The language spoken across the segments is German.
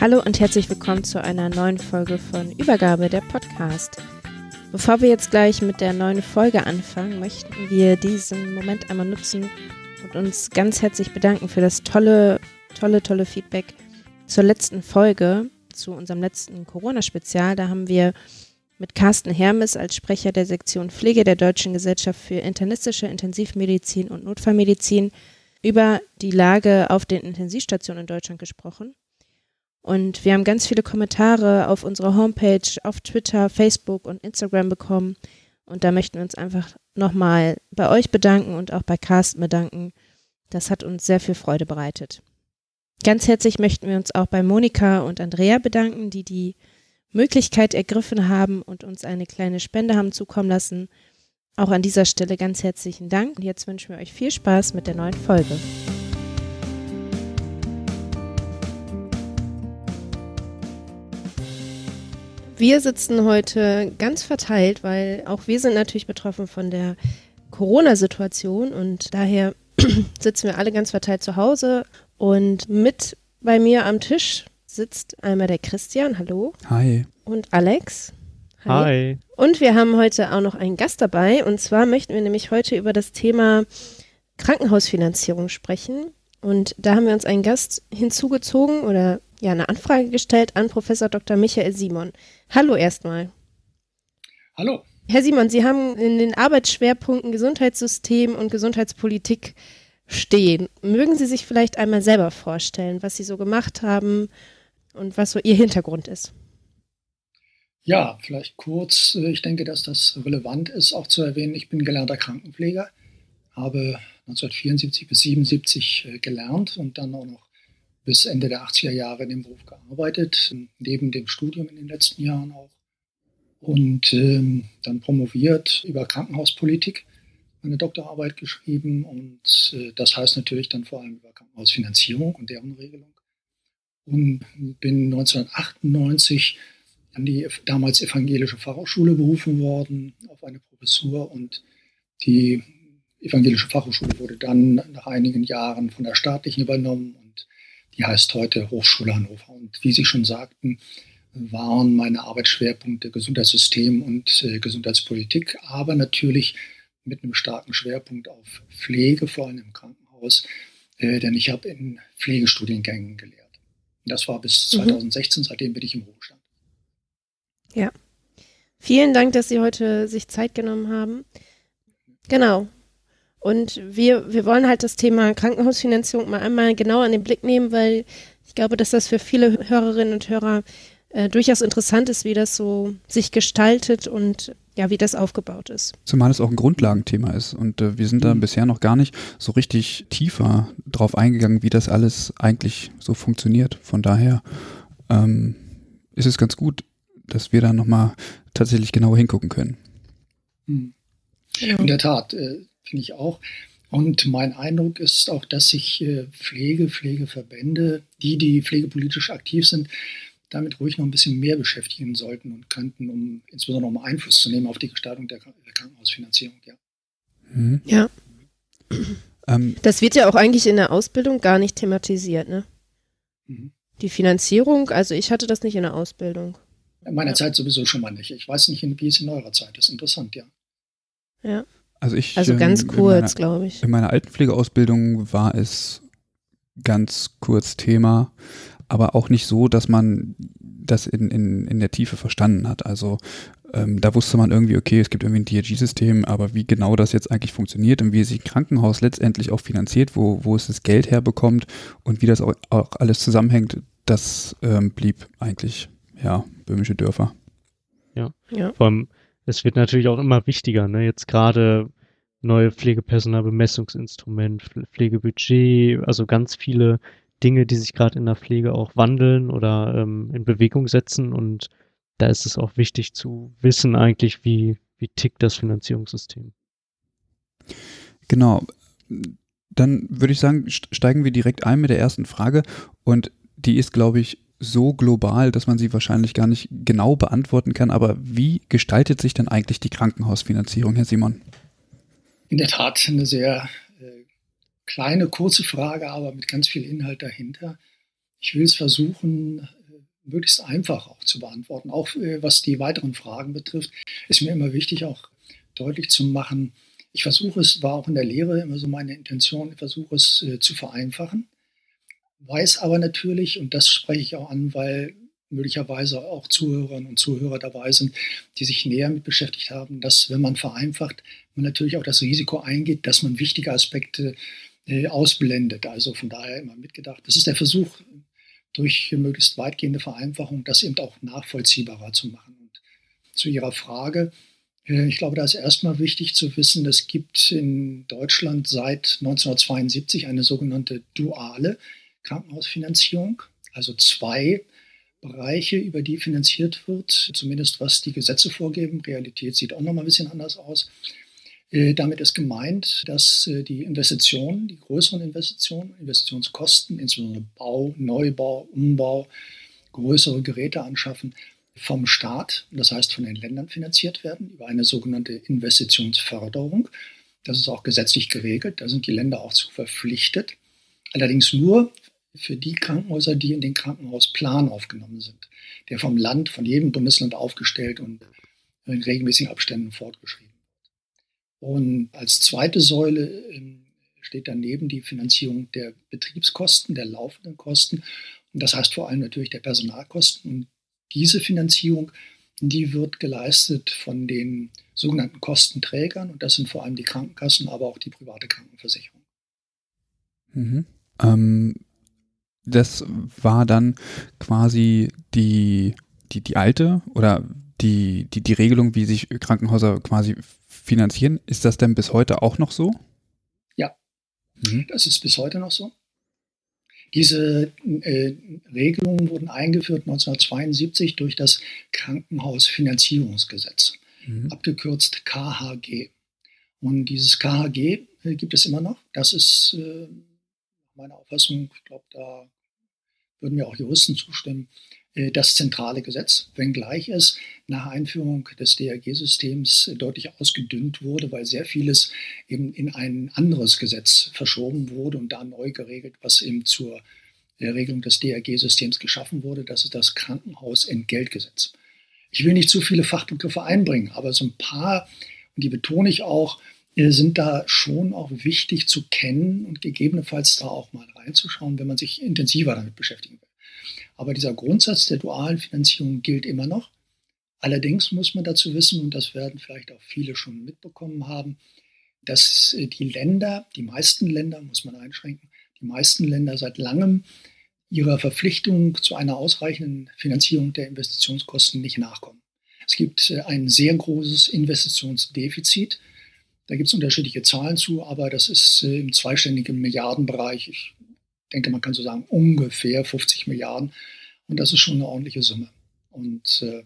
Hallo und herzlich willkommen zu einer neuen Folge von Übergabe, der Podcast. Bevor wir jetzt gleich mit der neuen Folge anfangen, möchten wir diesen Moment einmal nutzen, und uns ganz herzlich bedanken für das tolle, tolle, tolle Feedback zur letzten Folge, zu unserem letzten Corona-Spezial. Da haben wir mit Carsten Hermes als Sprecher der Sektion Pflege der Deutschen Gesellschaft für internistische Intensivmedizin und Notfallmedizin über die Lage auf den Intensivstationen in Deutschland gesprochen. Und wir haben ganz viele Kommentare auf unserer Homepage, auf Twitter, Facebook und Instagram bekommen. Und da möchten wir uns einfach nochmal bei euch bedanken und auch bei Carsten bedanken. Das hat uns sehr viel Freude bereitet. Ganz herzlich möchten wir uns auch bei Monika und Andrea bedanken, die die Möglichkeit ergriffen haben und uns eine kleine Spende haben zukommen lassen. Auch an dieser Stelle ganz herzlichen Dank. Und jetzt wünschen wir euch viel Spaß mit der neuen Folge. Wir sitzen heute ganz verteilt, weil auch wir sind natürlich betroffen von der Corona-Situation und daher sitzen wir alle ganz verteilt zu Hause und mit bei mir am Tisch sitzt einmal der Christian, hallo. Hi. Und Alex. Hi. Hi. Und wir haben heute auch noch einen Gast dabei und zwar möchten wir nämlich heute über das Thema Krankenhausfinanzierung sprechen. Und da haben wir uns einen Gast hinzugezogen oder ja eine Anfrage gestellt an Professor Dr. Michael Simon. Hallo erstmal. Hallo. Herr Simon, Sie haben in den Arbeitsschwerpunkten Gesundheitssystem und Gesundheitspolitik stehen. Mögen Sie sich vielleicht einmal selber vorstellen, was Sie so gemacht haben und was so Ihr Hintergrund ist? Ja, vielleicht kurz. Ich denke, dass das relevant ist, auch zu erwähnen. Ich bin gelernter Krankenpfleger, habe 1974 bis 1977 äh, gelernt und dann auch noch bis Ende der 80er Jahre in dem Beruf gearbeitet, neben dem Studium in den letzten Jahren auch. Und ähm, dann promoviert über Krankenhauspolitik, eine Doktorarbeit geschrieben und äh, das heißt natürlich dann vor allem über Krankenhausfinanzierung und deren Regelung. Und bin 1998 an die damals evangelische Fachhochschule berufen worden auf eine Professur und die evangelische Fachhochschule wurde dann nach einigen Jahren von der staatlichen übernommen die heißt heute Hochschule Hannover. Und wie Sie schon sagten, waren meine Arbeitsschwerpunkte Gesundheitssystem und äh, Gesundheitspolitik, aber natürlich mit einem starken Schwerpunkt auf Pflege, vor allem im Krankenhaus, äh, denn ich habe in Pflegestudiengängen gelehrt. Das war bis 2016, mhm. seitdem bin ich im Ruhestand. Ja. Vielen Dank, dass Sie heute sich Zeit genommen haben. Genau. Und wir, wir wollen halt das Thema Krankenhausfinanzierung mal einmal genauer in den Blick nehmen, weil ich glaube, dass das für viele Hörerinnen und Hörer äh, durchaus interessant ist, wie das so sich gestaltet und ja, wie das aufgebaut ist. Zumal es auch ein Grundlagenthema ist und äh, wir sind da mhm. bisher noch gar nicht so richtig tiefer drauf eingegangen, wie das alles eigentlich so funktioniert. Von daher ähm, ist es ganz gut, dass wir da nochmal tatsächlich genauer hingucken können. Mhm. In der Tat, äh, finde ich auch. Und mein Eindruck ist auch, dass sich äh, Pflege, Pflegeverbände, die, die pflegepolitisch aktiv sind, damit ruhig noch ein bisschen mehr beschäftigen sollten und könnten, um insbesondere um Einfluss zu nehmen auf die Gestaltung der, Krankenhausfinanzierung. Ja. Mhm. ja. Ähm. Das wird ja auch eigentlich in der Ausbildung gar nicht thematisiert, ne? Mhm. Die Finanzierung, also ich hatte das nicht in der Ausbildung. In meiner ja. Zeit sowieso schon mal nicht. Ich weiß nicht, wie es in eurer Zeit ist. Interessant, ja. Ja. Also ich. Also ganz ähm, kurz, glaube ich. In meiner Altenpflegeausbildung war es ganz kurz Thema, aber auch nicht so, dass man das in, in, in der Tiefe verstanden hat. Also ähm, da wusste man irgendwie, okay, es gibt irgendwie ein DRG-System, aber wie genau das jetzt eigentlich funktioniert und wie sich ein Krankenhaus letztendlich auch finanziert, wo, wo es das Geld herbekommt und wie das auch, auch alles zusammenhängt, das ähm, blieb eigentlich, ja, böhmische Dörfer. Ja. ja. Vor allem, es wird natürlich auch immer wichtiger, ne? Jetzt gerade neue Pflegepersonalbemessungsinstrument, Pflegebudget, also ganz viele Dinge, die sich gerade in der Pflege auch wandeln oder ähm, in Bewegung setzen und da ist es auch wichtig zu wissen eigentlich, wie, wie tickt das Finanzierungssystem. Genau. Dann würde ich sagen, steigen wir direkt ein mit der ersten Frage und die ist, glaube ich, so global, dass man sie wahrscheinlich gar nicht genau beantworten kann. Aber wie gestaltet sich denn eigentlich die Krankenhausfinanzierung, Herr Simon? In der Tat eine sehr äh, kleine, kurze Frage, aber mit ganz viel Inhalt dahinter. Ich will es versuchen, möglichst einfach auch zu beantworten. Auch äh, was die weiteren Fragen betrifft, ist mir immer wichtig, auch deutlich zu machen. Ich versuche es, war auch in der Lehre immer so meine Intention, ich versuche es äh, zu vereinfachen, weiß aber natürlich, und das spreche ich auch an, weil möglicherweise auch Zuhörerinnen und Zuhörer dabei sind, die sich näher mit beschäftigt haben, dass wenn man vereinfacht, man natürlich auch das Risiko eingeht, dass man wichtige Aspekte äh, ausblendet. Also von daher immer mitgedacht. Das ist der Versuch, durch möglichst weitgehende Vereinfachung das eben auch nachvollziehbarer zu machen. Und zu Ihrer Frage, äh, ich glaube, da ist erstmal wichtig zu wissen, es gibt in Deutschland seit 1972 eine sogenannte duale Krankenhausfinanzierung, also zwei Bereiche, über die finanziert wird, zumindest was die Gesetze vorgeben. Realität sieht auch noch mal ein bisschen anders aus. Äh, damit ist gemeint, dass äh, die Investitionen, die größeren Investitionen, Investitionskosten, insbesondere Bau, Neubau, Umbau, größere Geräte anschaffen, vom Staat, das heißt von den Ländern finanziert werden, über eine sogenannte Investitionsförderung. Das ist auch gesetzlich geregelt, da sind die Länder auch zu verpflichtet. Allerdings nur für die Krankenhäuser, die in den Krankenhausplan aufgenommen sind, der vom Land, von jedem Bundesland aufgestellt und in regelmäßigen Abständen fortgeschrieben. Und als zweite Säule ähm, steht daneben die Finanzierung der Betriebskosten, der laufenden Kosten. Und das heißt vor allem natürlich der Personalkosten. Und diese Finanzierung, die wird geleistet von den sogenannten Kostenträgern. Und das sind vor allem die Krankenkassen, aber auch die private Krankenversicherung. Mhm. Ähm, das war dann quasi die, die, die alte oder die, die, die Regelung, wie sich Krankenhäuser quasi finanzieren. Ist das denn bis heute auch noch so? Ja, mhm. das ist bis heute noch so. Diese äh, Regelungen wurden eingeführt 1972 durch das Krankenhausfinanzierungsgesetz, mhm. abgekürzt KHG. Und dieses KHG äh, gibt es immer noch. Das ist äh, meiner Auffassung, ich glaube, da würden mir auch Juristen zustimmen, äh, das zentrale Gesetz, wenngleich es nach Einführung des DRG-Systems deutlich ausgedünnt wurde, weil sehr vieles eben in ein anderes Gesetz verschoben wurde und da neu geregelt, was eben zur äh, Regelung des DRG-Systems geschaffen wurde. Das ist das Krankenhausentgeltgesetz. Ich will nicht zu viele Fachbegriffe einbringen, aber so ein paar, und die betone ich auch, sind da schon auch wichtig zu kennen und gegebenenfalls da auch mal reinzuschauen, wenn man sich intensiver damit beschäftigen will. Aber dieser Grundsatz der dualen Finanzierung gilt immer noch. Allerdings muss man dazu wissen, und das werden vielleicht auch viele schon mitbekommen haben, dass äh, die Länder, die meisten Länder, muss man einschränken, die meisten Länder seit langem ihrer Verpflichtung zu einer ausreichenden Finanzierung der Investitionskosten nicht nachkommen. Es gibt äh, ein sehr großes Investitionsdefizit. Da gibt es unterschiedliche Zahlen zu, aber das ist äh, im zweistelligen Milliardenbereich. Ich denke, man kann so sagen, ungefähr 50 Milliarden. Und das ist schon eine ordentliche Summe. Und äh,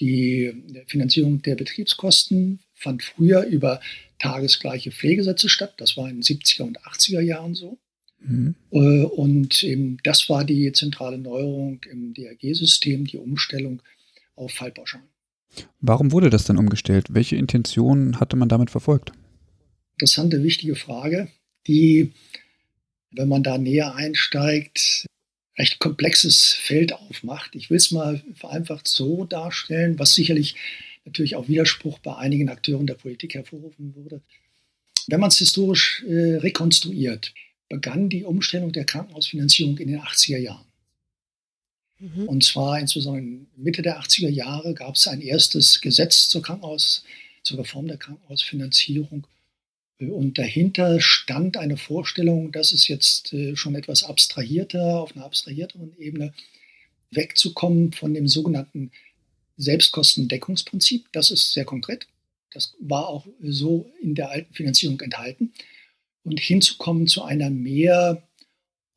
die Finanzierung der Betriebskosten fand früher über tagesgleiche Pflegesätze statt. Das war in den 70er und 80er Jahren so. Mhm. Äh, und eben das war die zentrale Neuerung im DRG-System, die Umstellung auf Fallpauschalen. Warum wurde das dann umgestellt? Welche Intentionen hatte man damit verfolgt? Interessante, wichtige Frage, die wenn man da näher einsteigt, recht komplexes Feld aufmacht. Ich will es mal vereinfacht so darstellen, was sicherlich natürlich auch Widerspruch bei einigen Akteuren der Politik hervorrufen würde. Wenn man es historisch äh, rekonstruiert, begann die Umstellung der Krankenhausfinanzierung in den 80er Jahren. Mhm. Und zwar insbesondere Mitte der 80er Jahre gab es ein erstes Gesetz zur Krankenhaus, zur Reform der Krankenhausfinanzierung. Und dahinter stand eine Vorstellung, dass es jetzt äh, schon etwas abstrahierter, auf einer abstrahierteren Ebene wegzukommen von dem sogenannten Selbstkostendeckungsprinzip. Das ist sehr konkret. Das war auch so in der alten Finanzierung enthalten. Und hinzukommen zu einer mehr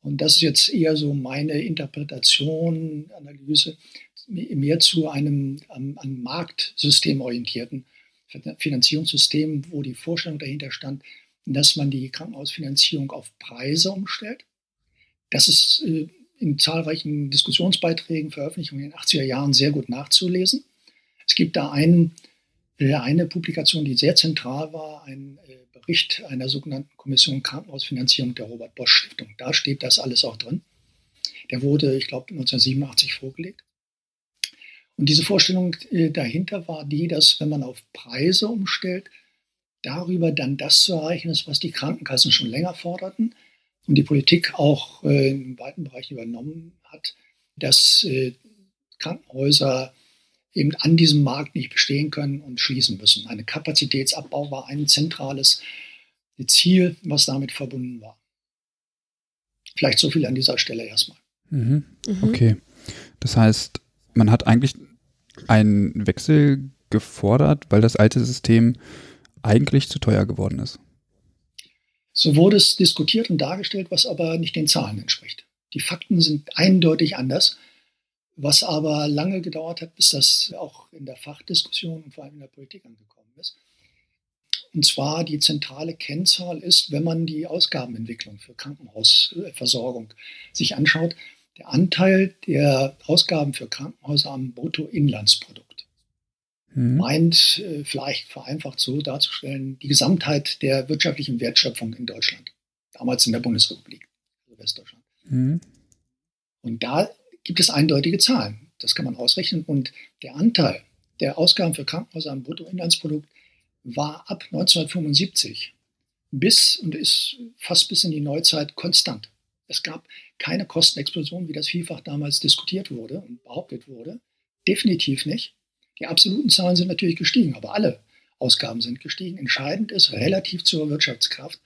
und das ist jetzt eher so meine Interpretation, Analyse, mehr zu einem an, an Marktsystem orientierten Finanzierungssystem, wo die Vorstellung dahinter stand, dass man die Krankenhausfinanzierung auf Preise umstellt. Das ist äh, in zahlreichen Diskussionsbeiträgen, Veröffentlichungen in den 80er Jahren sehr gut nachzulesen. Es gibt da einen, äh, eine Publikation, die sehr zentral war, ein äh, Bericht einer sogenannten Kommission Krankenhausfinanzierung der Robert Bosch Stiftung. Da steht das alles auch drin. Der wurde, ich glaube, 1987 vorgelegt. Und diese Vorstellung äh, dahinter war die, dass wenn man auf Preise umstellt, darüber dann das zu erreichen ist, was die Krankenkassen schon länger forderten und die Politik auch äh, in weiten Bereichen übernommen hat, dass äh, Krankenhäuser eben an diesem Markt nicht bestehen können und schließen müssen. Ein Kapazitätsabbau war ein zentrales Ziel, was damit verbunden war. Vielleicht so viel an dieser Stelle erstmal. Mhm. Mhm. Okay. Das heißt, man hat eigentlich einen Wechsel gefordert, weil das alte System eigentlich zu teuer geworden ist. So wurde es diskutiert und dargestellt, was aber nicht den Zahlen entspricht. Die Fakten sind eindeutig anders was aber lange gedauert hat, bis das auch in der Fachdiskussion und vor allem in der Politik angekommen ist. Und zwar die zentrale Kennzahl ist, wenn man die Ausgabenentwicklung für Krankenhausversorgung sich anschaut, der Anteil der Ausgaben für Krankenhäuser am Bruttoinlandsprodukt. Hm. Meint äh, vielleicht vereinfacht so darzustellen, die Gesamtheit der wirtschaftlichen Wertschöpfung in Deutschland, damals in der Bundesrepublik, also Westdeutschland. Hm. Und da gibt es eindeutige Zahlen. Das kann man ausrechnen. Und der Anteil der Ausgaben für Krankenhäuser am Bruttoinlandsprodukt war ab 1975 bis und ist fast bis in die Neuzeit konstant. Es gab keine Kostenexplosion, wie das vielfach damals diskutiert wurde und behauptet wurde. Definitiv nicht. Die absoluten Zahlen sind natürlich gestiegen, aber alle Ausgaben sind gestiegen. Entscheidend ist relativ zur Wirtschaftskraft.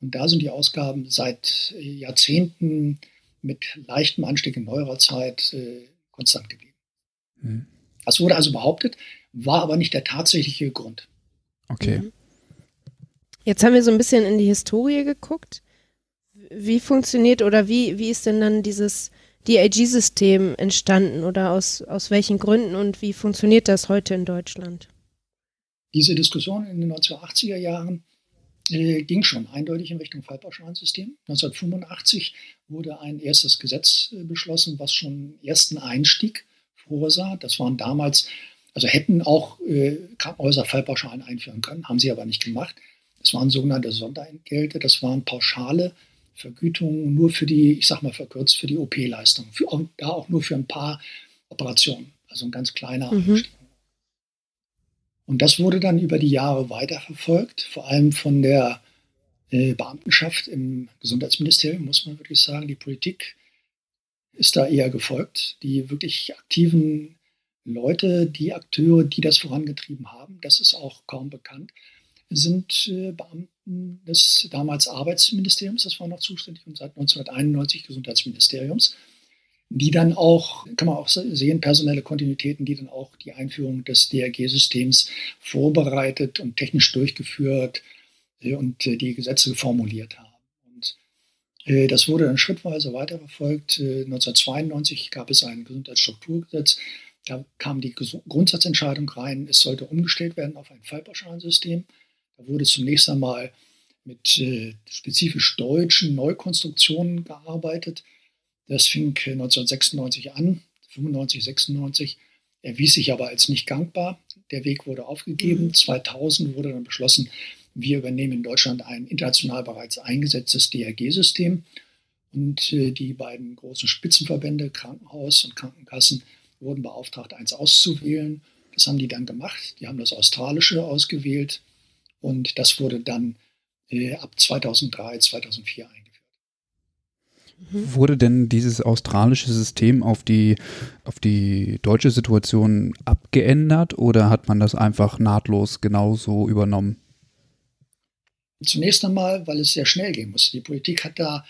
Und da sind die Ausgaben seit Jahrzehnten mit leichtem Anstieg in neuerer Zeit äh, konstant geblieben. Mhm. Das wurde also behauptet, war aber nicht der tatsächliche Grund. Okay. Mhm. Jetzt haben wir so ein bisschen in die Historie geguckt. Wie funktioniert oder wie, wie ist denn dann dieses DIG-System entstanden oder aus, aus welchen Gründen und wie funktioniert das heute in Deutschland? Diese Diskussion in den 1980er Jahren äh, ging schon eindeutig in Richtung Fallpauschalensystem. 1985 wurde ein erstes Gesetz äh, beschlossen, was schon einen ersten Einstieg vorsah. Das waren damals, also hätten auch äh, Krankenhäuser Fallpauschalen einführen können, haben sie aber nicht gemacht. Das waren sogenannte Sonderentgelte, das waren pauschale Vergütungen nur für die, ich sag mal verkürzt, für die OP-Leistung. Da auch nur für ein paar Operationen, also ein ganz kleiner mhm. Einstieg. Und das wurde dann über die Jahre weiterverfolgt, vor allem von der äh, Beamtenschaft im Gesundheitsministerium, muss man wirklich sagen. Die Politik ist da eher gefolgt. Die wirklich aktiven Leute, die Akteure, die das vorangetrieben haben, das ist auch kaum bekannt, sind äh, Beamten des damals Arbeitsministeriums, das war noch zuständig, und seit 1991 Gesundheitsministeriums die dann auch, kann man auch sehen, personelle Kontinuitäten, die dann auch die Einführung des DRG-Systems vorbereitet und technisch durchgeführt äh, und äh, die Gesetze formuliert haben. Und äh, das wurde dann schrittweise weiterverfolgt. 1992 gab es ein Gesundheitsstrukturgesetz. Da kam die Grundsatzentscheidung rein, es sollte umgestellt werden auf ein Fallpauschalensystem. Da wurde zunächst einmal mit spezifisch deutschen Neukonstruktionen gearbeitet das fing 1996 an, 95, 96, erwies sich aber als nicht gangbar. Der Weg wurde aufgegeben. Mhm. 2000 wurde dann beschlossen, wir übernehmen in Deutschland ein international bereits eingesetztes DRG-System. Und äh, die beiden großen Spitzenverbände, Krankenhaus und Krankenkassen, wurden beauftragt, eins auszuwählen. Das haben die dann gemacht. Die haben das australische ausgewählt. Und das wurde dann äh, ab 2003, 2004 eingeführt. Wurde denn dieses australische System auf die, auf die deutsche Situation abgeändert oder hat man das einfach nahtlos genauso übernommen? Zunächst einmal, weil es sehr schnell gehen musste. Die Politik hat da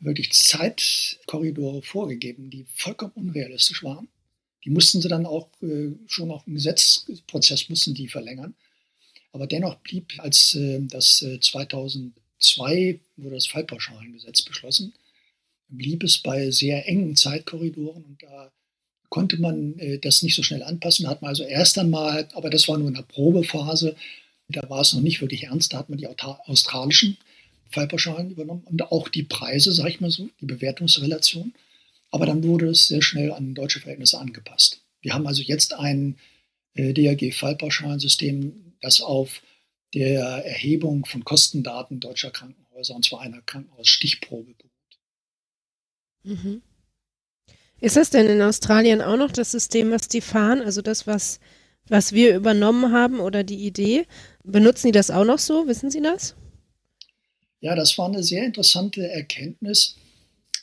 wirklich Zeitkorridore vorgegeben, die vollkommen unrealistisch waren. Die mussten sie dann auch äh, schon auf dem Gesetzprozess mussten die verlängern. Aber dennoch blieb, als äh, das äh, 2002 wurde das Fallpauschalengesetz beschlossen, blieb es bei sehr engen Zeitkorridoren und da konnte man äh, das nicht so schnell anpassen. Da hat man also erst einmal, aber das war nur in der Probephase, da war es noch nicht wirklich ernst, da hat man die australischen Fallpauschalen übernommen und auch die Preise, sag ich mal so, die Bewertungsrelation. Aber dann wurde es sehr schnell an deutsche Verhältnisse angepasst. Wir haben also jetzt ein äh, DRG-Fallpauschalensystem, das auf der Erhebung von Kostendaten deutscher Krankenhäuser, und zwar einer Krankenhausstichprobe beruht. Mhm. Ist das denn in Australien auch noch das System, was die fahren? Also das, was, was wir übernommen haben oder die Idee? Benutzen die das auch noch so? Wissen Sie das? Ja, das war eine sehr interessante Erkenntnis,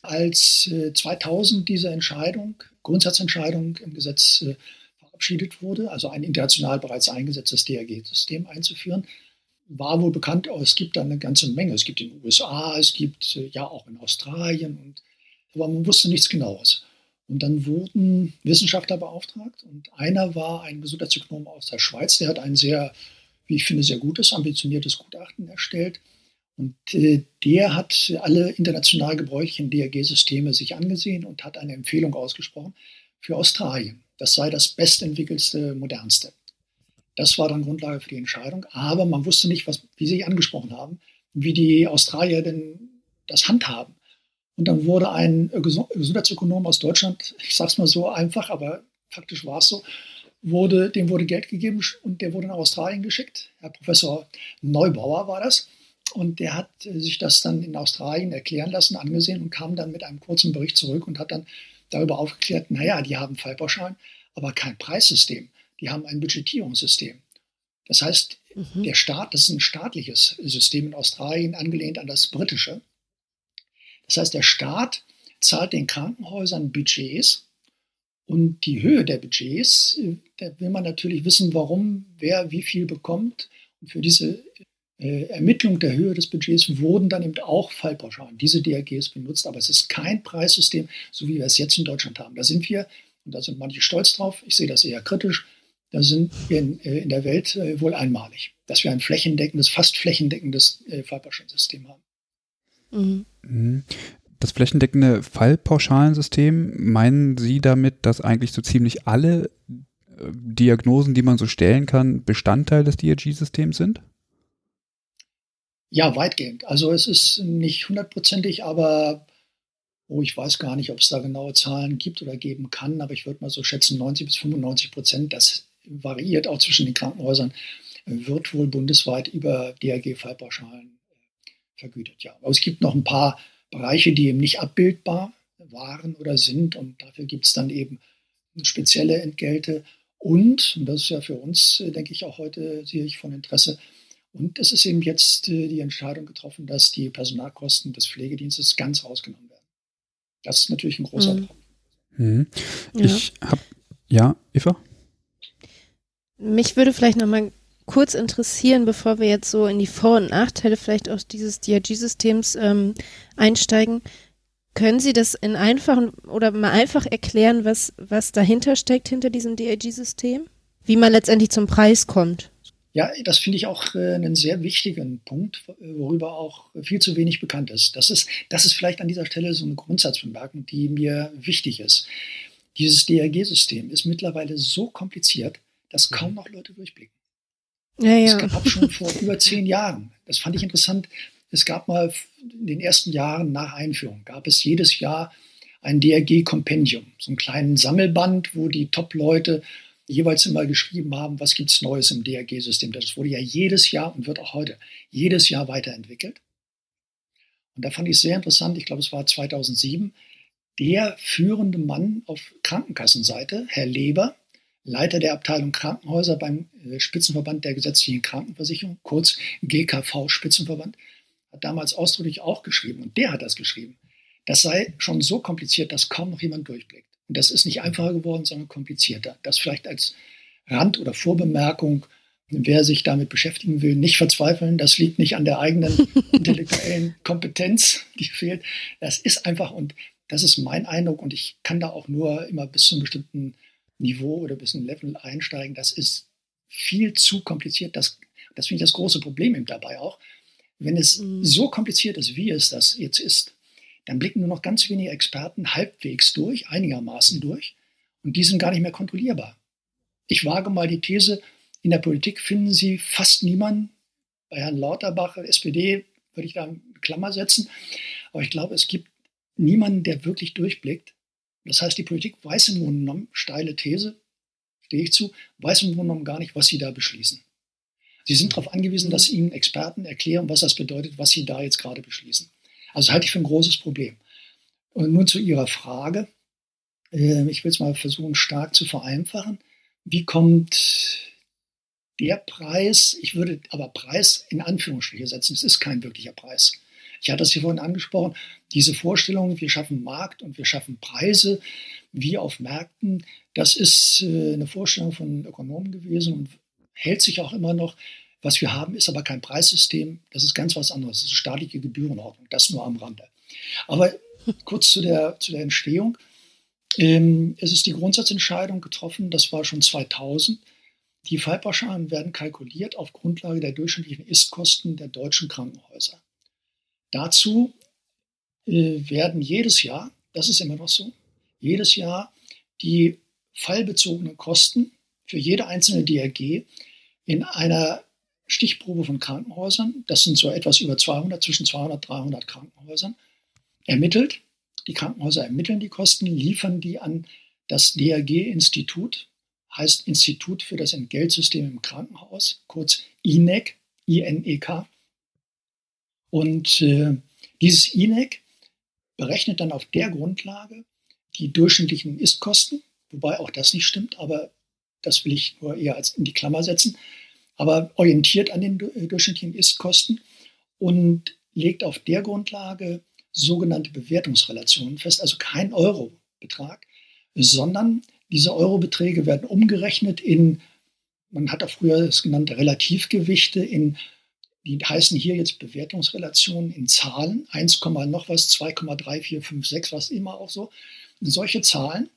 als äh, 2000 diese Entscheidung, Grundsatzentscheidung im Gesetz äh, verabschiedet wurde, also ein international bereits eingesetztes DRG-System einzuführen, war wohl bekannt, oh, es gibt da eine ganze Menge. Es gibt in den USA, es gibt äh, ja auch in Australien, und, aber man wusste nichts Genaues. Und dann wurden Wissenschaftler beauftragt und einer war ein Gesundheitsökonom aus der Schweiz, der hat ein sehr, wie ich finde, sehr gutes, ambitioniertes Gutachten erstellt und äh, der hat alle international gebräuchlichen DRG-Systeme sich angesehen und hat eine Empfehlung ausgesprochen für Australien. Das sei das bestentwickelste, modernste. Das war dann Grundlage für die Entscheidung. Aber man wusste nicht, was, wie Sie angesprochen haben, wie die Australier denn das handhaben. Und dann wurde ein Gesundheitsökonom aus Deutschland, ich sage es mal so einfach, aber faktisch war es so, wurde, dem wurde Geld gegeben und der wurde nach Australien geschickt. Herr Professor Neubauer war das. Und der hat äh, sich das dann in Australien erklären lassen, angesehen und kam dann mit einem kurzen Bericht zurück und hat dann darüber aufgeklärt, naja, die haben Fallpauschalen, aber kein Preissystem. Die haben ein Budgetierungssystem. Das heißt, mhm. der Staat, das ist ein staatliches System in Australien, angelehnt an das britische. Das heißt, der Staat zahlt den Krankenhäusern Budgets und die Höhe der Budgets, da will man natürlich wissen, warum, wer wie viel bekommt. Und für diese äh, Ermittlung der Höhe des Budgets wurden dann eben auch Fallpauschalen, diese DRGs benutzt, aber es ist kein Preissystem, so wie wir es jetzt in Deutschland haben. Da sind wir, und da sind manche stolz drauf, ich sehe das eher kritisch, da sind wir in, äh, in der Welt äh, wohl einmalig, dass wir ein flächendeckendes, fast flächendeckendes Fallpauschalensystem haben. Mhm. Das flächendeckende Fallpauschalensystem, meinen Sie damit, dass eigentlich so ziemlich alle äh, Diagnosen, die man so stellen kann, Bestandteil des DRG-Systems sind? Ja, weitgehend. Also es ist nicht hundertprozentig, aber oh, ich weiß gar nicht, ob es da genaue Zahlen gibt oder geben kann, aber ich würde mal so schätzen, 90 bis 95 Prozent, das variiert auch zwischen den Krankenhäusern, wird wohl bundesweit über DRG-Fallpauschalen vergütet. Ja. Aber es gibt noch ein paar Bereiche, die eben nicht abbildbar waren oder sind und dafür gibt es dann eben spezielle Entgelte. Und, und das ist ja für uns, denke ich, auch heute sicherlich von Interesse, und es ist eben jetzt äh, die Entscheidung getroffen, dass die Personalkosten des Pflegedienstes ganz rausgenommen werden. Das ist natürlich ein großer mhm. Punkt. Mhm. Ich ja. habe, ja, Eva? Mich würde vielleicht nochmal kurz interessieren, bevor wir jetzt so in die Vor- und Nachteile vielleicht auch dieses DRG-Systems ähm, einsteigen. Können Sie das in einfachen oder mal einfach erklären, was, was dahinter steckt, hinter diesem DRG-System? Wie man letztendlich zum Preis kommt? Ja, das finde ich auch äh, einen sehr wichtigen Punkt, worüber auch viel zu wenig bekannt ist. Das ist, das ist vielleicht an dieser Stelle so eine Grundsatzbemerkung, die mir wichtig ist. Dieses DRG-System ist mittlerweile so kompliziert, dass mhm. kaum noch Leute durchblicken. Ja, ja. Das gab schon vor über zehn Jahren. Das fand ich interessant. Es gab mal in den ersten Jahren nach Einführung, gab es jedes Jahr ein DRG-Kompendium, so einen kleinen Sammelband, wo die Top-Leute jeweils immer geschrieben haben, was gibt es Neues im DRG-System. Das wurde ja jedes Jahr und wird auch heute jedes Jahr weiterentwickelt. Und da fand ich sehr interessant, ich glaube, es war 2007, der führende Mann auf Krankenkassenseite, Herr Leber, Leiter der Abteilung Krankenhäuser beim äh, Spitzenverband der gesetzlichen Krankenversicherung, kurz GKV Spitzenverband, hat damals ausdrücklich auch geschrieben, und der hat das geschrieben, das sei schon so kompliziert, dass kaum noch jemand durchblickt. Und das ist nicht einfacher geworden, sondern komplizierter. Das vielleicht als Rand- oder Vorbemerkung, wer sich damit beschäftigen will, nicht verzweifeln. Das liegt nicht an der eigenen intellektuellen Kompetenz, die fehlt. Das ist einfach, und das ist mein Eindruck, und ich kann da auch nur immer bis zu einem bestimmten Niveau oder bis einem Level einsteigen. Das ist viel zu kompliziert. Das, das finde ich das große Problem eben dabei auch. Wenn es mhm. so kompliziert ist, wie es das jetzt ist, dann blicken nur noch ganz wenige Experten halbwegs durch, einigermaßen durch, und die sind gar nicht mehr kontrollierbar. Ich wage mal die These, in der Politik finden Sie fast niemanden, bei Herrn Lauterbach, SPD, würde ich da eine Klammer setzen, aber ich glaube, es gibt niemanden, der wirklich durchblickt. Das heißt, die Politik weiß im Grunde genommen, steile These, stehe ich zu, weiß im Grunde genommen gar nicht, was sie da beschließen. Sie sind darauf angewiesen, dass ihnen Experten erklären, was das bedeutet, was sie da jetzt gerade beschließen. Also halte ich für ein großes Problem. Und nun zu Ihrer Frage. Ähm, ich will es mal versuchen, stark zu vereinfachen. Wie kommt der Preis, ich würde aber Preis in Anführungsstriche setzen, es ist kein wirklicher Preis. Ich hatte es hier vorhin angesprochen, diese Vorstellung, wir schaffen Markt und wir schaffen Preise wie auf Märkten, das ist äh, eine Vorstellung von Ökonomen gewesen und hält sich auch immer noch. Was wir haben, ist aber kein Preissystem. Das ist ganz was anderes. Das ist staatliche Gebührenordnung. Das nur am Rande. Aber kurz zu der, zu der Entstehung. Ähm, es ist die Grundsatzentscheidung getroffen, das war schon 2000. Die Fallpauschalen werden kalkuliert auf Grundlage der durchschnittlichen Istkosten der deutschen Krankenhäuser. Dazu äh, werden jedes Jahr, das ist immer noch so, jedes Jahr die fallbezogenen Kosten für jede einzelne DRG in einer Stichprobe von Krankenhäusern, das sind so etwas über 200, zwischen 200 und 300 Krankenhäusern, ermittelt. Die Krankenhäuser ermitteln die Kosten, liefern die an das DRG-Institut, heißt Institut für das Entgeltsystem im Krankenhaus, kurz INEC, I-N-E-K. Und äh, dieses INEC berechnet dann auf der Grundlage die durchschnittlichen Istkosten, wobei auch das nicht stimmt, aber das will ich nur eher als in die Klammer setzen aber orientiert an den äh, durchschnittlichen Istkosten und legt auf der Grundlage sogenannte Bewertungsrelationen fest, also kein Eurobetrag, sondern diese Eurobeträge werden umgerechnet in, man hat auch früher das genannte Relativgewichte, in, die heißen hier jetzt Bewertungsrelationen in Zahlen, 1, noch was, 2,3456, was immer auch so. Und solche Zahlen,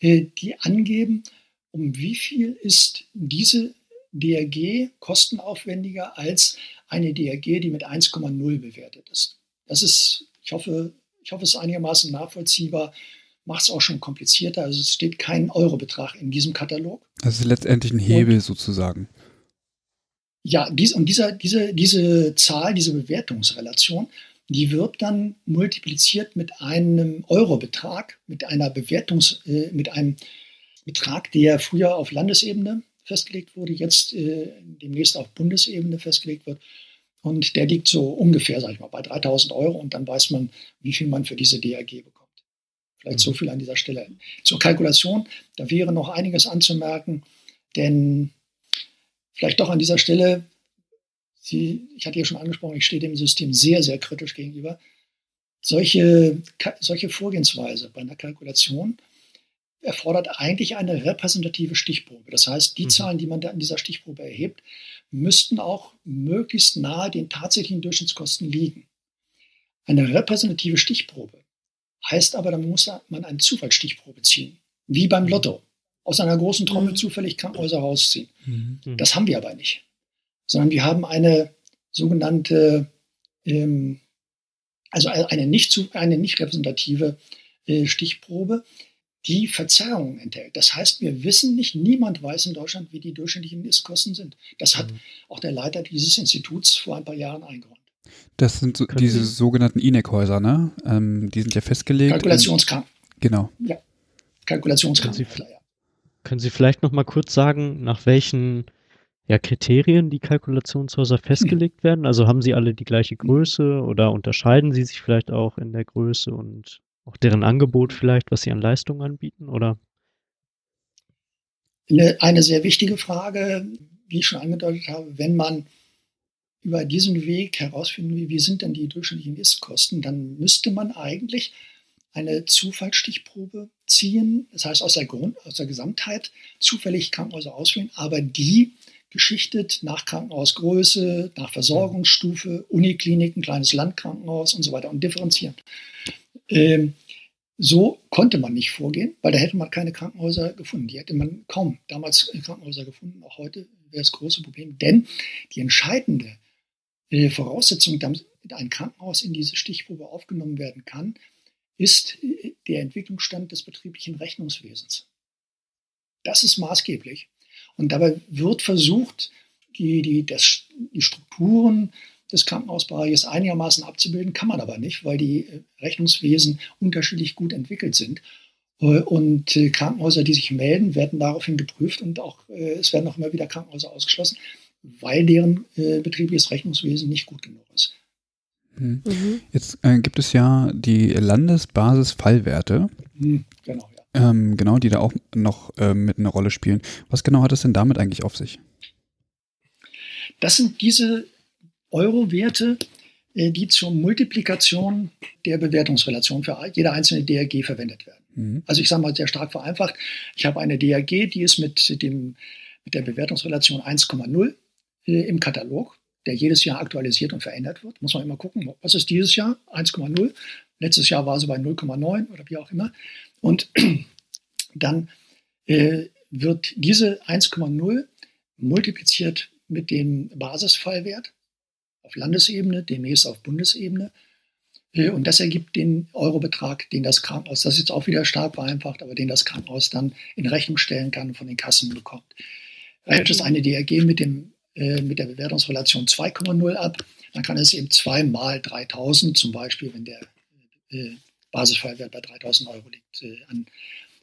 äh, die angeben, um wie viel ist diese DRG kostenaufwendiger als eine DRG, die mit 1,0 bewertet ist. Das ist, ich hoffe, ich hoffe, es ist einigermaßen nachvollziehbar, macht es auch schon komplizierter. Also es steht kein Eurobetrag in diesem Katalog. Das ist letztendlich ein Hebel und, sozusagen. Ja, dies, und dieser, diese, diese Zahl, diese Bewertungsrelation, die wird dann multipliziert mit einem Eurobetrag, mit einer Bewertungs, äh, mit einem Betrag, der früher auf Landesebene festgelegt wurde, jetzt äh, demnächst auf Bundesebene festgelegt wird. Und der liegt so ungefähr, sag ich mal, bei 3000 Euro und dann weiß man, wie viel man für diese DRG bekommt. Vielleicht mhm. so viel an dieser Stelle. Zur Kalkulation, da wäre noch einiges anzumerken, denn vielleicht doch an dieser Stelle, Sie, ich hatte ja schon angesprochen, ich stehe dem System sehr, sehr kritisch gegenüber. Solche, solche Vorgehensweise bei einer Kalkulation erfordert eigentlich eine repräsentative Stichprobe. Das heißt, die mhm. Zahlen, die man da in dieser Stichprobe erhebt, müssten auch möglichst nahe den tatsächlichen Durchschnittskosten liegen. Eine repräsentative Stichprobe heißt aber, dann muss man eine Zufallsstichprobe ziehen, wie beim Lotto. Aus einer großen Trommel mhm. zufällig Krankenhäuser rausziehen. Mhm. Das haben wir aber nicht. Sondern wir haben eine sogenannte, ähm, also eine nicht, eine nicht repräsentative äh, Stichprobe, die Verzerrungen enthält. Das heißt, wir wissen nicht, niemand weiß in Deutschland, wie die durchschnittlichen Istkosten sind. Das hat mhm. auch der Leiter dieses Instituts vor ein paar Jahren eingeräumt. Das sind so, diese sogenannten INEC-Häuser, ne? Ähm, die sind ja festgelegt. Kalkulationskranken. Genau. Ja, Kalkulationskranken. Können Sie, vielleicht noch mal kurz sagen, nach welchen ja, Kriterien die Kalkulationshäuser festgelegt werden? Also haben sie alle die gleiche Größe oder unterscheiden sie sich vielleicht auch in der Größe und auch deren Angebot vielleicht, was sie an Leistungen anbieten, oder? Eine, eine sehr wichtige Frage, wie ich schon angedeutet habe, wenn man über diesen Weg herausfinden, wie, wie sind denn die durchschnittlichen Istkosten, dann müsste man eigentlich eine Zufallsstichprobe ziehen, das heißt aus der, Grund, aus der Gesamtheit zufällig Krankenhäuser auswählen, aber die geschichtet nach Krankenhausgröße, nach Versorgungsstufe, Unikliniken, kleines Landkrankenhaus und so weiter und differenzieren. Ähm, so konnte man nicht vorgehen, weil da hätte man keine Krankenhäuser gefunden. Die hätte man kaum damals Krankenhäuser gefunden. Auch heute wäre es große Problem. Denn die entscheidende äh, Voraussetzung, damit ein Krankenhaus in diese Stichprobe aufgenommen werden kann, ist äh, der Entwicklungsstand des betrieblichen Rechnungswesens. Das ist maßgeblich. Und dabei wird versucht, die, die, das, die Strukturen des Krankenhausbereiches einigermaßen abzubilden, kann man aber nicht, weil die äh, Rechnungswesen unterschiedlich gut entwickelt sind. Äh, und Krankenhäuser, die sich melden, werden daraufhin geprüft und auch es werden auch immer wieder Krankenhäuser ausgeschlossen, weil deren betriebliches Rechnungswesen nicht gut genug ist. Mhm. mhm. Jetzt äh, gibt es ja die Landesbasis-Fallwerte. Mhm, genau, ja. Ähm, genau, die da auch noch äh, mit einer Rolle spielen. Was genau hat es denn damit eigentlich auf sich? Das sind diese Euro-Werte, äh, die zur Multiplikation der Bewertungsrelation für jede einzelne DRG verwendet werden. Mhm. Also ich sage mal sehr stark vereinfacht, ich habe eine DRG, die ist mit, dem, mit der Bewertungsrelation 1,0 äh, im Katalog der jedes Jahr aktualisiert und verändert wird. Muss man immer gucken, was ist dieses Jahr? 1,0. Letztes Jahr war sie bei 0,9 oder wie auch immer. Und dann äh, wird diese 1,0 multipliziert mit dem Basisfallwert auf Landesebene, demnächst auf Bundesebene. Äh, und das ergibt den Eurobetrag, den das Krankenhaus, das ist jetzt auch wieder stark vereinfacht, aber den das Krankenhaus dann in Rechnung stellen kann und von den Kassen bekommt. Rechnet es eine DRG mit dem äh, mit der Bewertungsrelation 2,0 ab, dann kann es eben zweimal 3000 zum Beispiel, wenn der äh, Basisfallwert bei 3000 Euro liegt, äh, an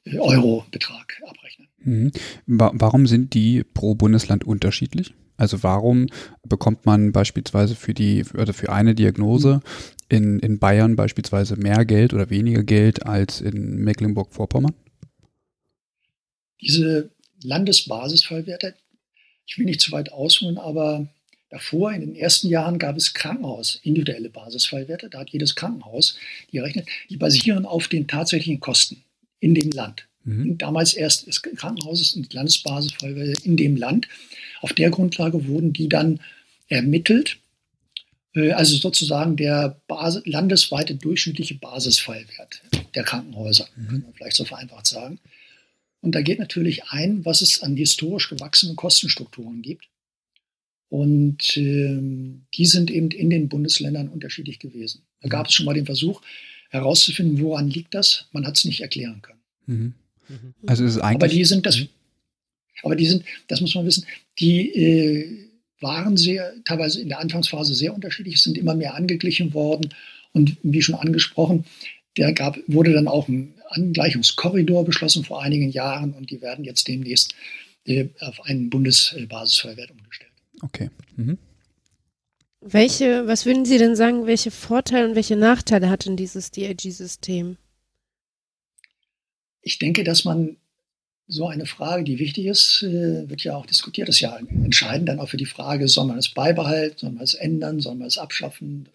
äh, Euro-Betrag abrechnen. Mhm. Warum sind die pro Bundesland unterschiedlich? Also warum bekommt man beispielsweise für die oder für eine Diagnose in, in Bayern beispielsweise mehr Geld oder weniger Geld als in Mecklenburg-Vorpommern? Diese Landesbasisfallwerte, ich will nicht zu weit ausholen, aber davor, in den ersten Jahren, gab es Krankenhaus, individuelle Basisfallwerte. Da hat jedes Krankenhaus die errechnet. Die basieren auf den tatsächlichen Kosten in dem Land. Mhm. Damals erst des Krankenhauses und Landesbasisfallwerte in dem Land. Auf der Grundlage wurden die dann ermittelt. Äh, also sozusagen der Basis, landesweite durchschnittliche Basisfallwert der Krankenhäuser, mhm. kann man vielleicht so vereinfacht sagen. Und da geht natürlich ein, was es an historisch gewachsenen Kostenstrukturen gibt. Und ähm, die sind eben in den Bundesländern unterschiedlich gewesen. Da gab es schon mal den Versuch herauszufinden, woran liegt das. Man hat es nicht erklären können. Mhm. mhm. Also ist eigentlich aber die sind das, aber die sind, das muss man wissen, die äh, waren sehr, teilweise in der Anfangsphase sehr unterschiedlich, sind immer mehr angeglichen worden. Und wie schon angesprochen, der gab, wurde dann auch ein Angleichungskorridor beschlossen vor einigen Jahren und die werden jetzt demnächst äh, auf einen Bundesbasisfeuerwert umgestellt. Okay. Mhm. Welche, was würden Sie denn sagen, welche Vorteile und welche Nachteile hat denn dieses DIG-System? Ich denke, dass man so eine Frage, die wichtig ist, äh, wird ja auch diskutiert, das ist ja entscheidend dann auch für die Frage, soll man es beibehalten, soll man es ändern, soll man es abschaffen,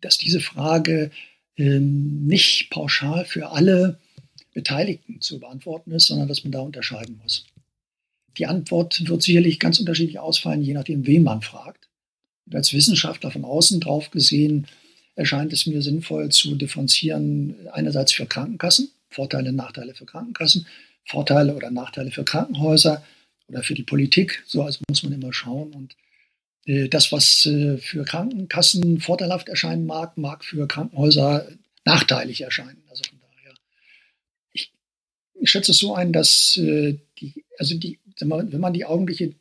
dass diese Frage nicht pauschal für alle Beteiligten zu beantworten ist, sondern dass man da unterscheiden muss. Die Antwort wird sicherlich ganz unterschiedlich ausfallen, je nachdem, wen man fragt. Und als Wissenschaftler von außen drauf gesehen, erscheint es mir sinnvoll zu differenzieren, einerseits für Krankenkassen, Vorteile, Nachteile für Krankenkassen, Vorteile oder Nachteile für Krankenhäuser oder für die Politik. So also muss man immer schauen. Und das, was äh, für Krankenkassen vorteilhaft erscheinen mag, mag für Krankenhäuser nachteilig erscheinen. Also von daher, ich, ich schätze es so ein, dass äh, die, also die, wenn man die augenbliche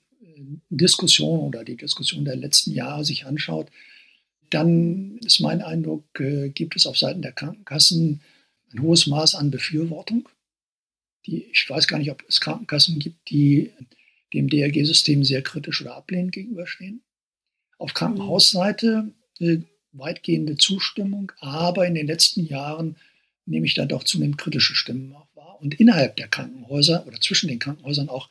Diskussion oder die Diskussion der letzten Jahre sich anschaut, dann ist mein Eindruck, gibt es auf Seiten der Krankenkassen ein hohes Maß an Befürwortung. Die, ich weiß gar nicht, ob es Krankenkassen gibt, die dem DRG-System sehr kritisch oder ablehnend gegenüberstehen. Auf Krankenhausseite äh, weitgehende Zustimmung, aber in den letzten Jahren nehme ich da doch zunehmend kritische Stimmen auch wahr. Und innerhalb der Krankenhäuser oder zwischen den Krankenhäusern auch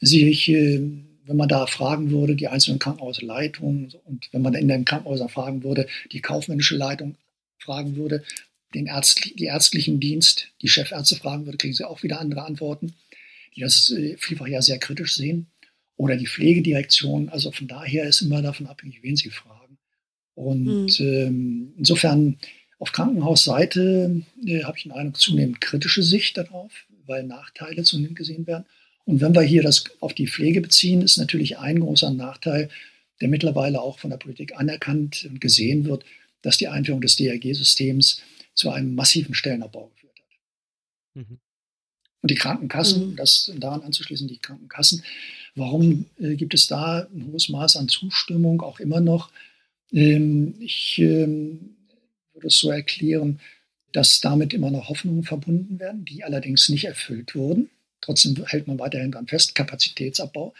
sehe ich äh, wenn man da fragen würde, die einzelnen Krankenhausleitungen und wenn man in den Krankenhäusern fragen würde, die kaufmännische Leitung fragen würde, den Ärzt, die ärztlichen Dienst, die Chefärzte fragen würde, kriegen sie auch wieder andere Antworten, die das äh, vielfach ja sehr kritisch sehen. Oder die Pflegedirektion. Also von daher ist immer davon abhängig, wen sie fragen. Und mhm. ähm, insofern auf Krankenhausseite äh, habe ich den Eindruck, zunehmend kritische Sicht darauf, weil Nachteile zunehmend gesehen werden. Und wenn wir hier das auf die Pflege beziehen, ist natürlich ein großer Nachteil, der mittlerweile auch von der Politik anerkannt und gesehen wird, dass die Einführung des DRG-Systems zu einem massiven Stellenabbau geführt hat. Mhm. Und die Krankenkassen, mhm. das daran anzuschließen, die Krankenkassen, warum äh, gibt es da ein hohes Maß an Zustimmung auch immer noch? Ähm, ich ähm, würde es so erklären, dass damit immer noch Hoffnungen verbunden werden, die allerdings nicht erfüllt wurden. Trotzdem hält man weiterhin daran fest, Kapazitätsabbau.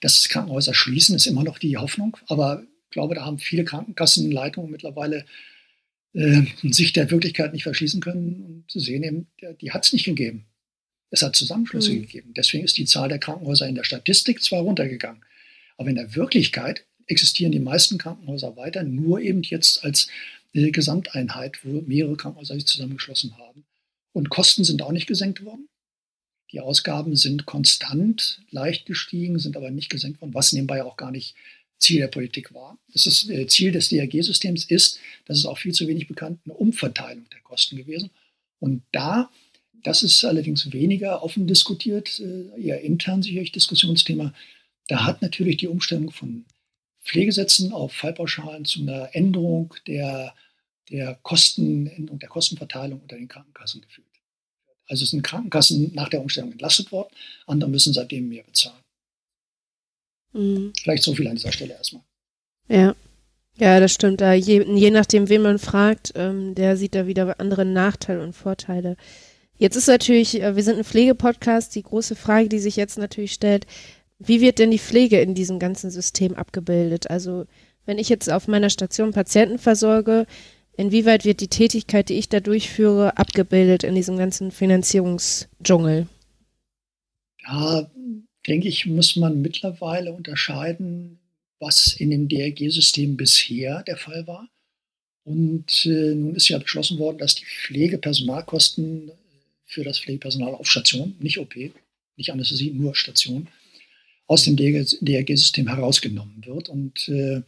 Das Krankenhäuser schließen ist immer noch die Hoffnung, aber ich glaube, da haben viele Krankenkassenleitungen mittlerweile äh, sich der Wirklichkeit nicht verschließen können und sehen eben, die hat es nicht gegeben. Es hat Zusammenschlüsse mhm. gegeben. Deswegen ist die Zahl der Krankenhäuser in der Statistik zwar runtergegangen, aber in der Wirklichkeit existieren die meisten Krankenhäuser weiter, nur eben jetzt als äh, Gesamteinheit, wo mehrere Krankenhäuser sich zusammengeschlossen haben. Und Kosten sind auch nicht gesenkt worden. Die Ausgaben sind konstant leicht gestiegen, sind aber nicht gesenkt worden, was nebenbei auch gar nicht Ziel der Politik war. Das ist, äh, Ziel des DRG-Systems ist, das ist auch viel zu wenig bekannt, eine Umverteilung der Kosten gewesen. Und da, das ist allerdings weniger offen diskutiert, äh, eher intern sicherlich Diskussionsthema, da hat natürlich die Umstellung von Pflegesätzen auf Fallpauschalen zu einer Änderung der, der Kosten, Änderung der Kostenverteilung unter den Krankenkassen geführt. Also sind Krankenkassen nach der Umstellung entlastet worden, andere müssen seitdem mehr bezahlen. Mhm. Vielleicht so viel an dieser Stelle erstmal. Ja. Ja, das stimmt. Je, je nachdem, wen man fragt, ähm, der sieht da wieder andere Nachteile und Vorteile. Jetzt ist natürlich, äh, wir sind ein Pflegepodcast, die große Frage, die sich jetzt natürlich stellt, wie wird denn die Pflege in diesem ganzen System abgebildet? Also wenn ich jetzt auf meiner Station Patienten versorge, inwieweit wird die Tätigkeit, die ich da durchführe, abgebildet in diesem ganzen Finanzierungsdschungel? Ja, denke ich, muss man mittlerweile unterscheiden, was in dem DRG-System bisher der Fall war. Und äh, nun ist ja beschlossen worden, dass die Pflegepersonalkosten für das Pflegepersonal auf Station, nicht OP, nicht Anästhesie, nur Station, aus dem DRG-System herausgenommen wird. Und äh,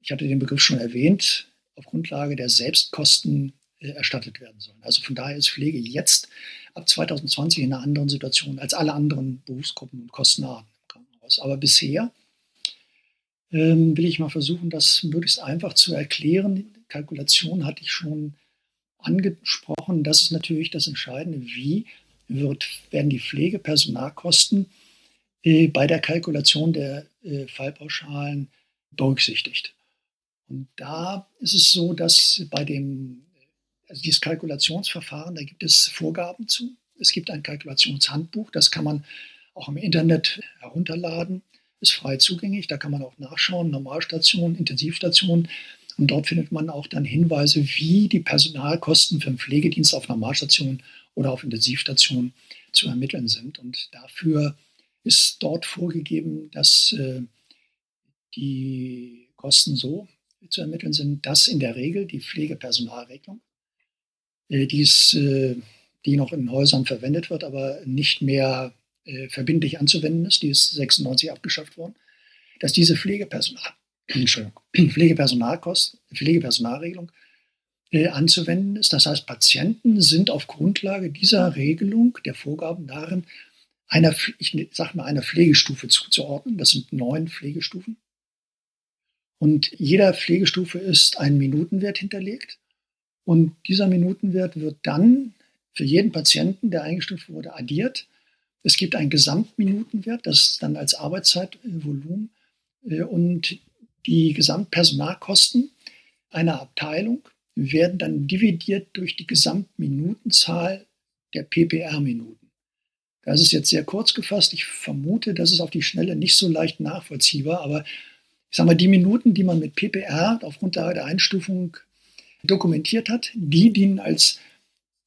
ich hatte den Begriff schon erwähnt, auf Grundlage der Selbstkosten äh, erstattet werden sollen. Also von daher ist Pflege jetzt ab 2020 in einer anderen Situation als alle anderen Berufsgruppen und Kostenarten im Krankenhaus. Aber bisher ähm, will ich mal versuchen, das möglichst einfach zu erklären. Kalkulation hatte ich schon angesprochen. Das ist natürlich das Entscheidende. Wie wird, werden die Pflegepersonalkosten äh, bei der Kalkulation der äh, Fallpauschalen berücksichtigt? Und da ist es so, dass bei dem also dieses Kalkulationsverfahren, da gibt es Vorgaben zu. Es gibt ein Kalkulationshandbuch, das kann man auch im Internet herunterladen, ist frei zugänglich, da kann man auch nachschauen, Normalstation, Intensivstation. Und dort findet man auch dann Hinweise, wie die Personalkosten für den Pflegedienst auf Normalstation oder auf Intensivstation zu ermitteln sind. Und dafür ist dort vorgegeben, dass äh, die Kosten so zu ermitteln sind, dass in der Regel die Pflegepersonalregelung äh, die, ist, äh, die noch in Häusern verwendet wird, aber nicht mehr äh, verbindlich anzuwenden ist. Die ist 96 abgeschafft worden. Dass diese Pflegepersonal, Pflegepersonalkosten, Pflegepersonalregelung anzuwenden ist. Das heißt, Patienten sind auf Grundlage dieser Regelung, der Vorgaben darin, einer, ich sage mal, einer Pflegestufe zuzuordnen. Das sind neun Pflegestufen. Und jeder Pflegestufe ist ein Minutenwert hinterlegt. Und dieser Minutenwert wird dann für jeden Patienten, der eingestuft wurde, addiert. Es gibt einen Gesamtminutenwert, das ist dann als Arbeitszeitvolumen. Äh, und die Gesamtpersonalkosten einer Abteilung werden dann dividiert durch die Gesamtminutenzahl der PPR-Minuten. Das ist jetzt sehr kurz gefasst. Ich vermute, das ist auf die Schnelle nicht so leicht nachvollziehbar, aber ich sage mal, die Minuten, die man mit PPR auf Grundlage der Einstufung dokumentiert hat, die dienen als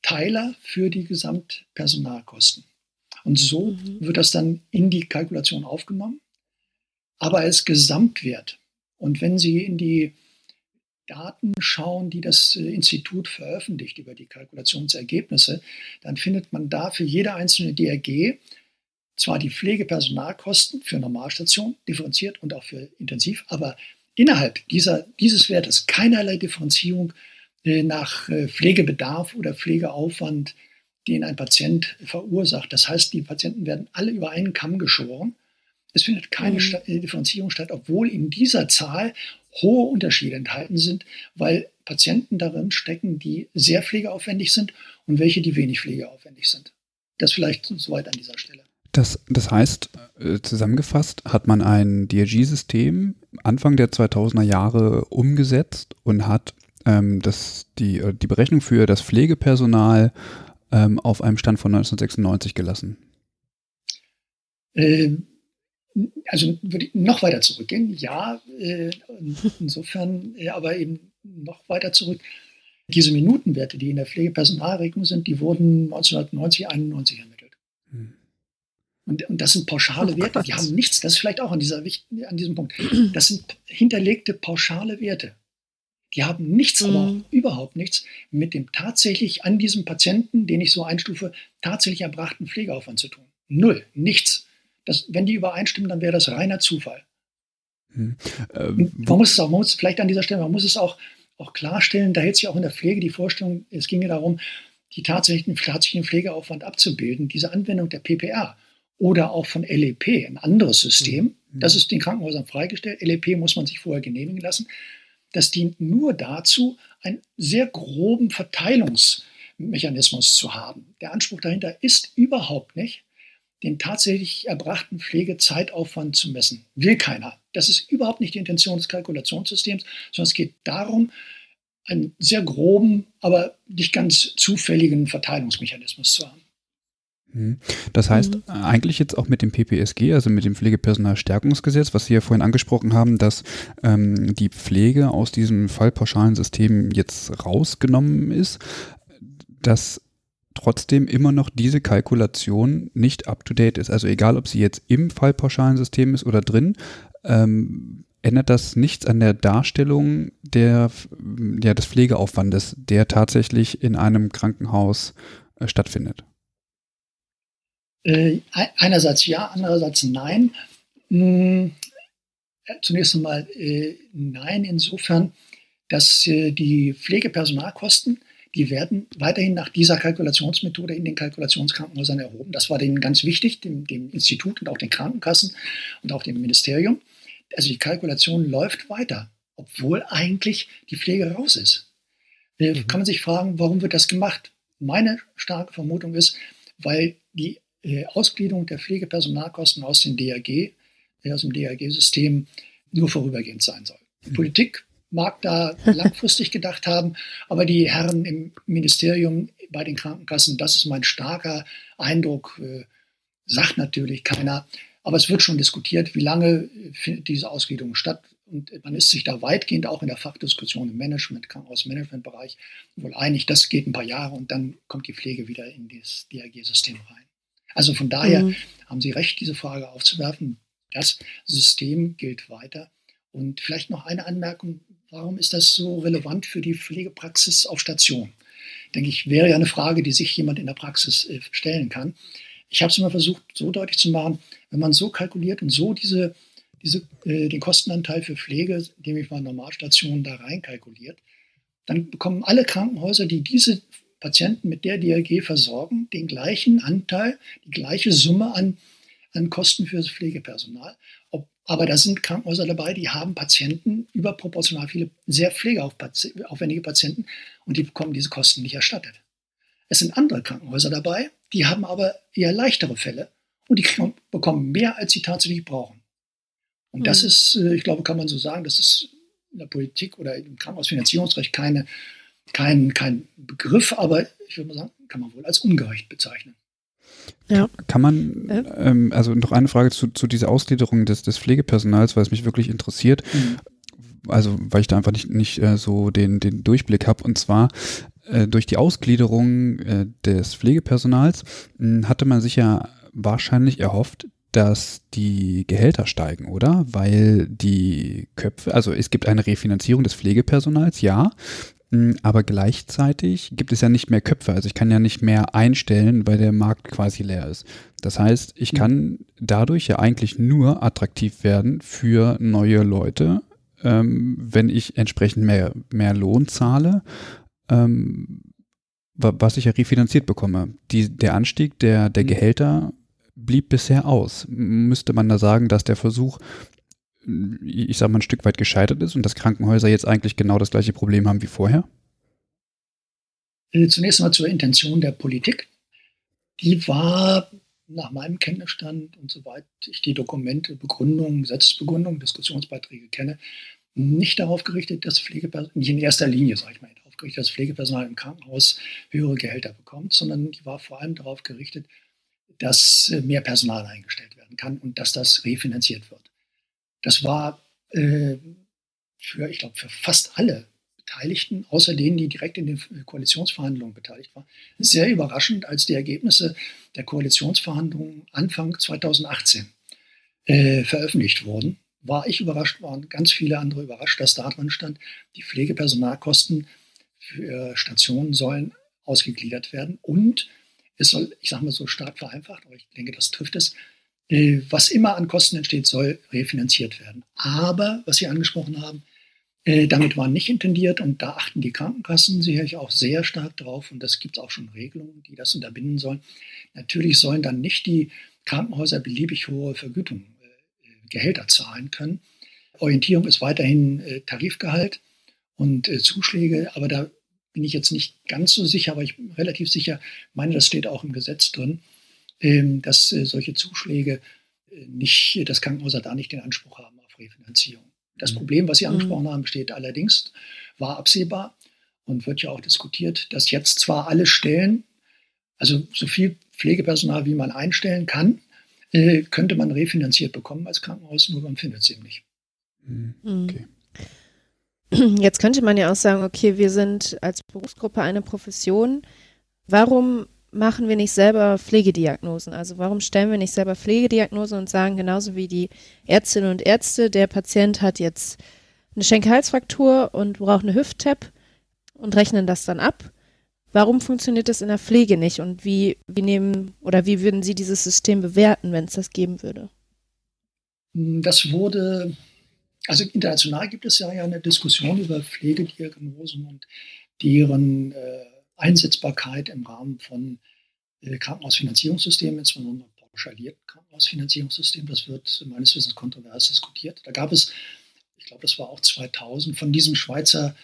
Teiler für die Gesamtpersonalkosten. Und so mhm. wird das dann in die Kalkulation aufgenommen. aber als Gesamtwert. Und wenn Sie in die Daten schauen, die das äh, Institut veröffentlicht über die Kalkulationsergebnisse, dann findet man da für jede einzelne DRG zwar die Pflegepersonalkosten für Normalstation differenziert und auch für Intensiv, aber innerhalb dieser, dieses Wertes keinerlei Differenzierung äh, nach äh, Pflegebedarf oder Pflegeaufwand, den ein Patient verursacht. Das heißt, die Patienten werden alle über einen Kamm geschoren. Es findet keine mhm. Äh, Differenzierung statt, obwohl in dieser Zahl hohe Unterschiede enthalten sind, weil Patienten darin stecken, die sehr pflegeaufwendig sind und welche, die wenig pflegeaufwendig sind. Das vielleicht soweit an dieser Stelle. Das, das heißt, äh, zusammengefasst hat man ein DRG-System Anfang der 2000er Jahre umgesetzt und hat ähm, das, die, äh, die Berechnung für das Pflegepersonal ähm, auf einem Stand von 1996 gelassen. Ähm, also würde ich noch weiter zurückgehen, ja, äh, insofern, ja, aber eben noch weiter zurück. Diese Minutenwerte, die in der Pflegepersonalregelung sind, die wurden 1990, 91 ermittelt. Hm. Und, und, das sind pauschale oh Werte, die haben nichts, das ist vielleicht auch an, dieser, an diesem Punkt, das sind hinterlegte pauschale Werte. Die haben nichts, mhm. aber auch überhaupt nichts mit dem tatsächlich an diesem Patienten, den ich so einstufe, tatsächlich erbrachten Pflegeaufwand zu tun. Null, nichts. Das, wenn die übereinstimmen, dann wäre das reiner Zufall. Hm. Ähm, man muss es auch, man muss vielleicht an dieser Stelle, man muss es auch, auch klarstellen, da hält sich auch in der Pflege die Vorstellung, es ginge darum, die tatsächlichen, tatsächlichen Pflegeaufwand abzubilden. Diese Anwendung der PPR oder auch von LEP, ein anderes System, mhm. das ist den Krankenhäusern freigestellt. LEP muss man sich vorher genehmigen lassen. Das dient nur dazu, einen sehr groben Verteilungsmechanismus zu haben. Der Anspruch dahinter ist überhaupt nicht, den tatsächlich erbrachten Pflegezeitaufwand zu messen. Will keiner. Das ist überhaupt nicht die Intention des Kalkulationssystems, sondern es geht darum, einen sehr groben, aber nicht ganz zufälligen Verteilungsmechanismus zu haben. Mhm. Das heißt, mhm. eigentlich jetzt auch mit dem PPSG, also mit dem Pflegepersonalstärkungsgesetz, was Sie ja vorhin angesprochen haben, dass ähm, die Pflege aus diesem fallpauschalen System jetzt rausgenommen ist, dass trotzdem immer noch diese Kalkulation nicht up-to-date ist. Also egal, ob sie jetzt im fallpauschalen System ist oder drin, ähm, ändert das nichts an der Darstellung der, ja, des Pflegeaufwandes, der tatsächlich in einem Krankenhaus äh, stattfindet. Äh, einerseits ja, andererseits nein. Hm, zunächst einmal äh, nein, insofern, dass äh, die Pflegepersonalkosten, die werden weiterhin nach dieser Kalkulationsmethode in den Kalkulationskrankenhäusern erhoben. Das war denen ganz wichtig, dem, dem Institut und auch den Krankenkassen und auch dem Ministerium. Also die Kalkulation läuft weiter, obwohl eigentlich die Pflege raus ist. Äh, mhm. Kann man sich fragen, warum wird das gemacht? Meine starke Vermutung ist, weil die äh, Ausgliederung der Pflegepersonalkosten aus dem DRG, äh, aus dem DRG-System nur vorübergehend sein soll. Die mhm. Politik mag da langfristig gedacht haben, aber die Herren im Ministerium bei den Krankenkassen, das ist mein starker Eindruck, äh, sagt natürlich keiner. Aber es wird schon diskutiert, wie lange findet diese Ausgliederung statt. Und man ist sich da weitgehend auch in der Fachdiskussion im Management, Krankenhausmanagementbereich wohl einig, das geht ein paar Jahre und dann kommt die Pflege wieder in das DRG-System rein. Also von daher mhm. haben Sie recht, diese Frage aufzuwerfen. Das System gilt weiter. Und vielleicht noch eine Anmerkung, warum ist das so relevant für die Pflegepraxis auf Station? Denke ich, wäre ja eine Frage, die sich jemand in der Praxis äh, stellen kann. Ich habe es immer versucht, so deutlich zu machen, wenn man so kalkuliert und so diese, diese, äh, den Kostenanteil für Pflege, nämlich mal Normalstationen da reinkalkuliert, dann bekommen alle Krankenhäuser, die diese Patienten mit der DRG versorgen, den gleichen Anteil, die gleiche Summe an, an Kosten für das Pflegepersonal. Aber da sind Krankenhäuser dabei, die haben Patienten, überproportional viele, sehr pflegeaufwendige Patienten und die bekommen diese Kosten nicht erstattet. Es sind andere Krankenhäuser dabei, die haben aber eher leichtere Fälle und die bekommen mehr, als sie tatsächlich brauchen. Und das mhm. ist, äh, ich glaube, kann man so sagen, das ist in der Politik oder im Krankenhausfinanzierungsrecht keine kein, kein Begriff, aber ich würde mal sagen, kann man wohl als ungerecht bezeichnen. Ja. Kann man, ähm, also noch eine Frage zu, zu dieser Ausgliederung des, des Pflegepersonals, weil es mich wirklich interessiert. Mhm. Also, weil ich da einfach nicht, nicht äh, so den, den Durchblick habe. Und zwar äh, durch die Ausgliederung äh, des Pflegepersonals hm, hatte man sich ja wahrscheinlich erhofft, dass die Gehälter steigen, oder? Weil die Köpfe, also es gibt eine Refinanzierung des Pflegepersonals, ja, aber gleichzeitig gibt es ja nicht mehr Köpfe. Also ich kann ja nicht mehr einstellen, weil der Markt quasi leer ist. Das heißt, ich kann dadurch ja eigentlich nur attraktiv werden für neue Leute, ähm, wenn ich entsprechend mehr, mehr Lohn zahle, ähm, was ich ja refinanziert bekomme. Die, der Anstieg der, der mhm. Gehälter blieb bisher aus. Müsste man da sagen, dass der Versuch ich sage mal, ein Stück weit gescheitert ist und dass Krankenhäuser jetzt eigentlich genau das gleiche Problem haben wie vorher? Äh, zunächst mal zur Intention der Politik. Die war nach meinem Kenntnisstand und soweit ich die Dokumente, Begründungen, Gesetzesbegründungen, Diskussionsbeiträge kenne, nicht darauf gerichtet, dass Pflegepersonal, nicht in erster Linie, sage ich mal, darauf gerichtet, dass Pflegepersonal im Krankenhaus höhere Gehälter bekommt, sondern die war vor allem darauf gerichtet, dass äh, mehr Personal eingestellt werden kann und dass das refinanziert wird. Das war äh, für, ich glaube, für fast alle Beteiligten, außer denen, die direkt in den Koalitionsverhandlungen beteiligt waren, sehr überraschend, als die Ergebnisse der Koalitionsverhandlungen Anfang 2018 äh, veröffentlicht wurden. War ich überrascht, waren ganz viele andere überrascht, dass da drin stand, die Pflegepersonalkosten für Stationen sollen ausgegliedert werden und es soll, ich sage mal so stark vereinfacht, aber ich denke, das trifft es, äh, was immer an Kosten entsteht, soll refinanziert werden. Aber, was Sie angesprochen haben, äh, damit war nicht intendiert und da achten die Krankenkassen sicherlich auch sehr stark drauf und das gibt es auch schon Regelungen, die das unterbinden sollen. Natürlich sollen dann nicht die Krankenhäuser beliebig hohe Vergütungen, äh, Gehälter zahlen können. Orientierung ist weiterhin Tarifgehalt und Zuschläge, aber da bin ich jetzt nicht ganz so sicher, aber ich bin relativ sicher, meine, das steht auch im Gesetz drin, dass äh, solche Zuschläge äh, nicht, dass Krankenhäuser da nicht den Anspruch haben auf Refinanzierung. Das mhm. Problem, was Sie mhm. angesprochen haben, besteht allerdings, war absehbar und wird ja auch diskutiert, dass jetzt zwar alle Stellen, also so viel Pflegepersonal, wie man einstellen kann, äh, könnte man refinanziert bekommen als Krankenhaus, nur man findet es eben nicht. Mhm. Okay. Jetzt könnte man ja auch sagen, okay, wir sind als Berufsgruppe eine Profession. Warum machen wir nicht selber Pflegediagnosen? Also warum stellen wir nicht selber Pflegediagnosen und sagen genauso wie die Ärztinnen und Ärzte, der Patient hat jetzt eine Schenkelhalsfraktur und braucht eine Hüft-Tap und rechnen das dann ab? Warum funktioniert das in der Pflege nicht und wie, wie nehmen oder wie würden Sie dieses System bewerten, wenn es das geben würde? Das wurde, also international gibt es ja eine Diskussion über Pflegediagnosen und deren äh, Einsetzbarkeit im Rahmen von äh, Krankenhausfinanzierungssystemen, insbesondere pauschalierten Krankenhausfinanzierungssystemen. Das wird meines Wissens kontrovers diskutiert. Da gab es, ich glaube, das war auch 2000, von diesem Schweizer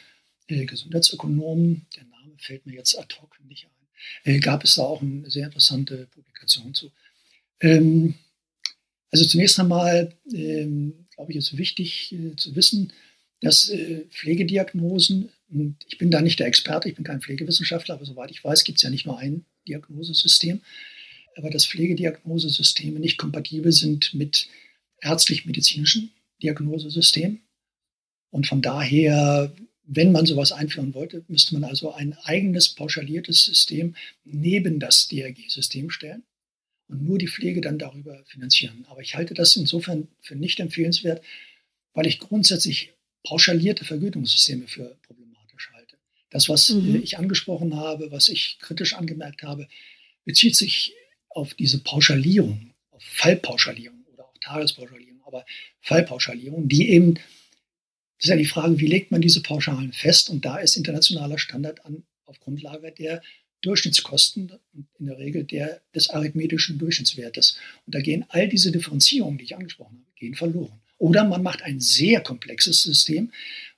äh, Gesundheitsökonomen, der Name fällt mir jetzt ad hoc nicht ein, äh, gab es da auch eine sehr interessante Publikation zu. Ähm, also zunächst einmal, ähm, glaube ich, ist wichtig zu wissen, dass äh, Pflegediagnosen und ich bin da nicht der Experte, ich bin kein Pflegewissenschaftler, aber soweit ich weiß, gibt es ja nicht nur ein Diagnosesystem. Aber dass Pflegediagnosesysteme nicht kompatibel sind mit ärztlich-medizinischen Diagnosesystemen. Und von daher, wenn man sowas einführen wollte, müsste man also ein eigenes pauschaliertes System neben das DRG-System stellen und nur die Pflege dann darüber finanzieren. Aber ich halte das insofern für nicht empfehlenswert, weil ich grundsätzlich pauschalierte Vergütungssysteme für problematisch das, was mhm. ich angesprochen habe, was ich kritisch angemerkt habe, bezieht sich auf diese Pauschalierung, auf Fallpauschalierung oder auch Tagespauschalierung, aber Fallpauschalierung, die eben, das ist ja die Frage, wie legt man diese Pauschalen fest? Und da ist internationaler Standard an, auf Grundlage der Durchschnittskosten und in der Regel der, des arithmetischen Durchschnittswertes. Und da gehen all diese Differenzierungen, die ich angesprochen habe, gehen verloren. Oder man macht ein sehr komplexes System,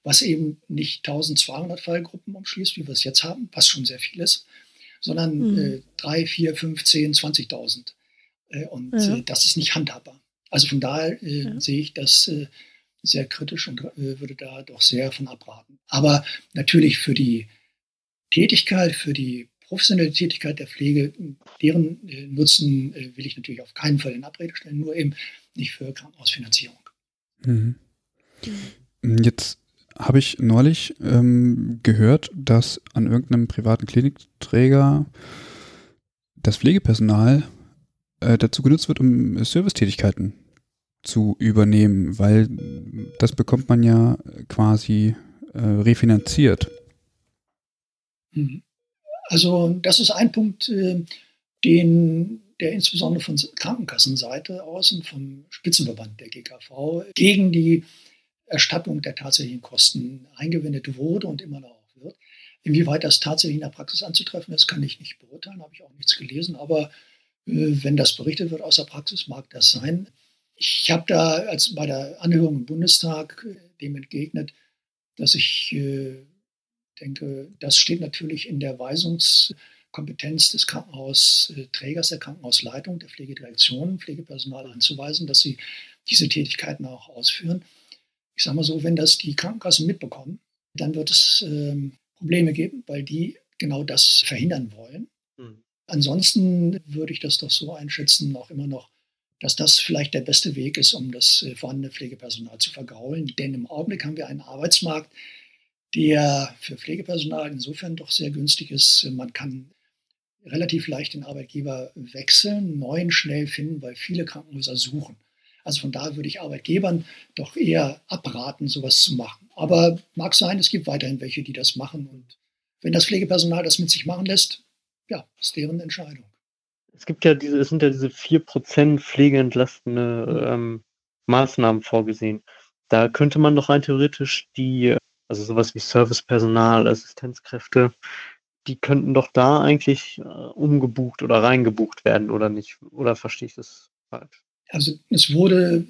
was eben nicht 1200 Fallgruppen umschließt, wie wir es jetzt haben, was schon sehr viel ist, sondern mhm. äh, 3, 4, 5, 10, 20.000. Äh, und ja. äh, das ist nicht handhabbar. Also von daher äh, ja. sehe ich das äh, sehr kritisch und äh, würde da doch sehr von abraten. Aber natürlich für die Tätigkeit, für die professionelle Tätigkeit der Pflege, deren Nutzen will ich natürlich auf keinen Fall in Abrede stellen, nur eben nicht für Krankenhausfinanzierung. Mhm. Jetzt habe ich neulich ähm, gehört, dass an irgendeinem privaten Klinikträger das Pflegepersonal äh, dazu genutzt wird, um Servicetätigkeiten zu übernehmen, weil das bekommt man ja quasi äh, refinanziert. Mhm. Also das ist ein Punkt, äh, den der insbesondere von Krankenkassenseite aus und vom Spitzenverband der GKV gegen die Erstattung der tatsächlichen Kosten eingewendet wurde und immer noch wird. Inwieweit das tatsächlich in der Praxis anzutreffen ist, kann ich nicht beurteilen, habe ich auch nichts gelesen. Aber äh, wenn das berichtet wird aus der Praxis, mag das sein. Ich habe da als bei der Anhörung im Bundestag äh, dem entgegnet, dass ich äh, denke, das steht natürlich in der Weisungskompetenz des Krankenhausträgers, der Krankenhausleitung, der Pflegedirektion, Pflegepersonal anzuweisen, dass sie diese Tätigkeiten auch ausführen. Ich sage mal so, wenn das die Krankenkassen mitbekommen, dann wird es ähm, Probleme geben, weil die genau das verhindern wollen. Mhm. Ansonsten würde ich das doch so einschätzen, auch immer noch, dass das vielleicht der beste Weg ist, um das äh, vorhandene Pflegepersonal zu vergaulen. Denn im Augenblick haben wir einen Arbeitsmarkt, der für Pflegepersonal insofern doch sehr günstig ist. Man kann relativ leicht den Arbeitgeber wechseln, neuen schnell finden, weil viele Krankenhäuser suchen. Also von daher würde ich Arbeitgebern doch eher abraten, sowas zu machen. Aber mag sein, es gibt weiterhin welche, die das machen. Und wenn das Pflegepersonal das mit sich machen lässt, ja, ist deren Entscheidung. Es gibt ja diese, es sind ja diese 4% pflegeentlastende ähm, Maßnahmen vorgesehen. Da könnte man doch rein theoretisch die, also sowas wie Servicepersonal, Assistenzkräfte, die könnten doch da eigentlich äh, umgebucht oder reingebucht werden, oder nicht? Oder verstehe ich das falsch? Also es wurde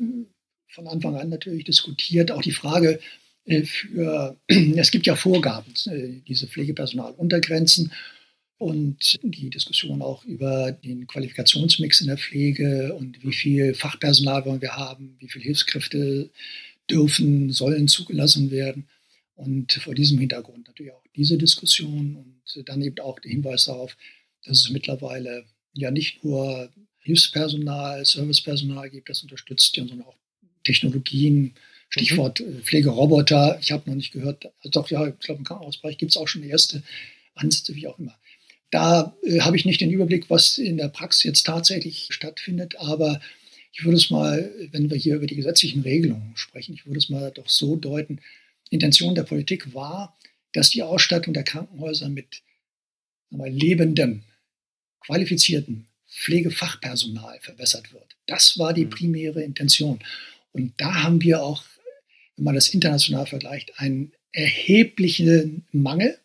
von Anfang an natürlich diskutiert, auch die Frage äh, für, es gibt ja Vorgaben, äh, diese Pflegepersonaluntergrenzen und die Diskussion auch über den Qualifikationsmix in der Pflege und wie viel Fachpersonal wollen wir haben, wie viele Hilfskräfte dürfen, sollen zugelassen werden. Und vor diesem Hintergrund natürlich auch diese Diskussion und dann eben auch der Hinweis darauf, dass es mittlerweile ja nicht nur Hilfspersonal, Servicepersonal gibt, das unterstützt sondern auch Technologien, Stichwort mhm. Pflegeroboter. Ich habe noch nicht gehört, also doch, ja, ich glaube, im Krankenhausbereich gibt es auch schon erste Ansätze, wie auch immer. Da äh, habe ich nicht den Überblick, was in der Praxis jetzt tatsächlich stattfindet, aber ich würde es mal, wenn wir hier über die gesetzlichen Regelungen sprechen, ich würde es mal doch so deuten, Intention der Politik war, dass die Ausstattung der Krankenhäuser mit mal, lebendem, qualifizierten Pflegefachpersonal verbessert wird. Das war die mhm. primäre Intention. Und da haben wir auch, wenn man das international vergleicht, einen erheblichen Mangel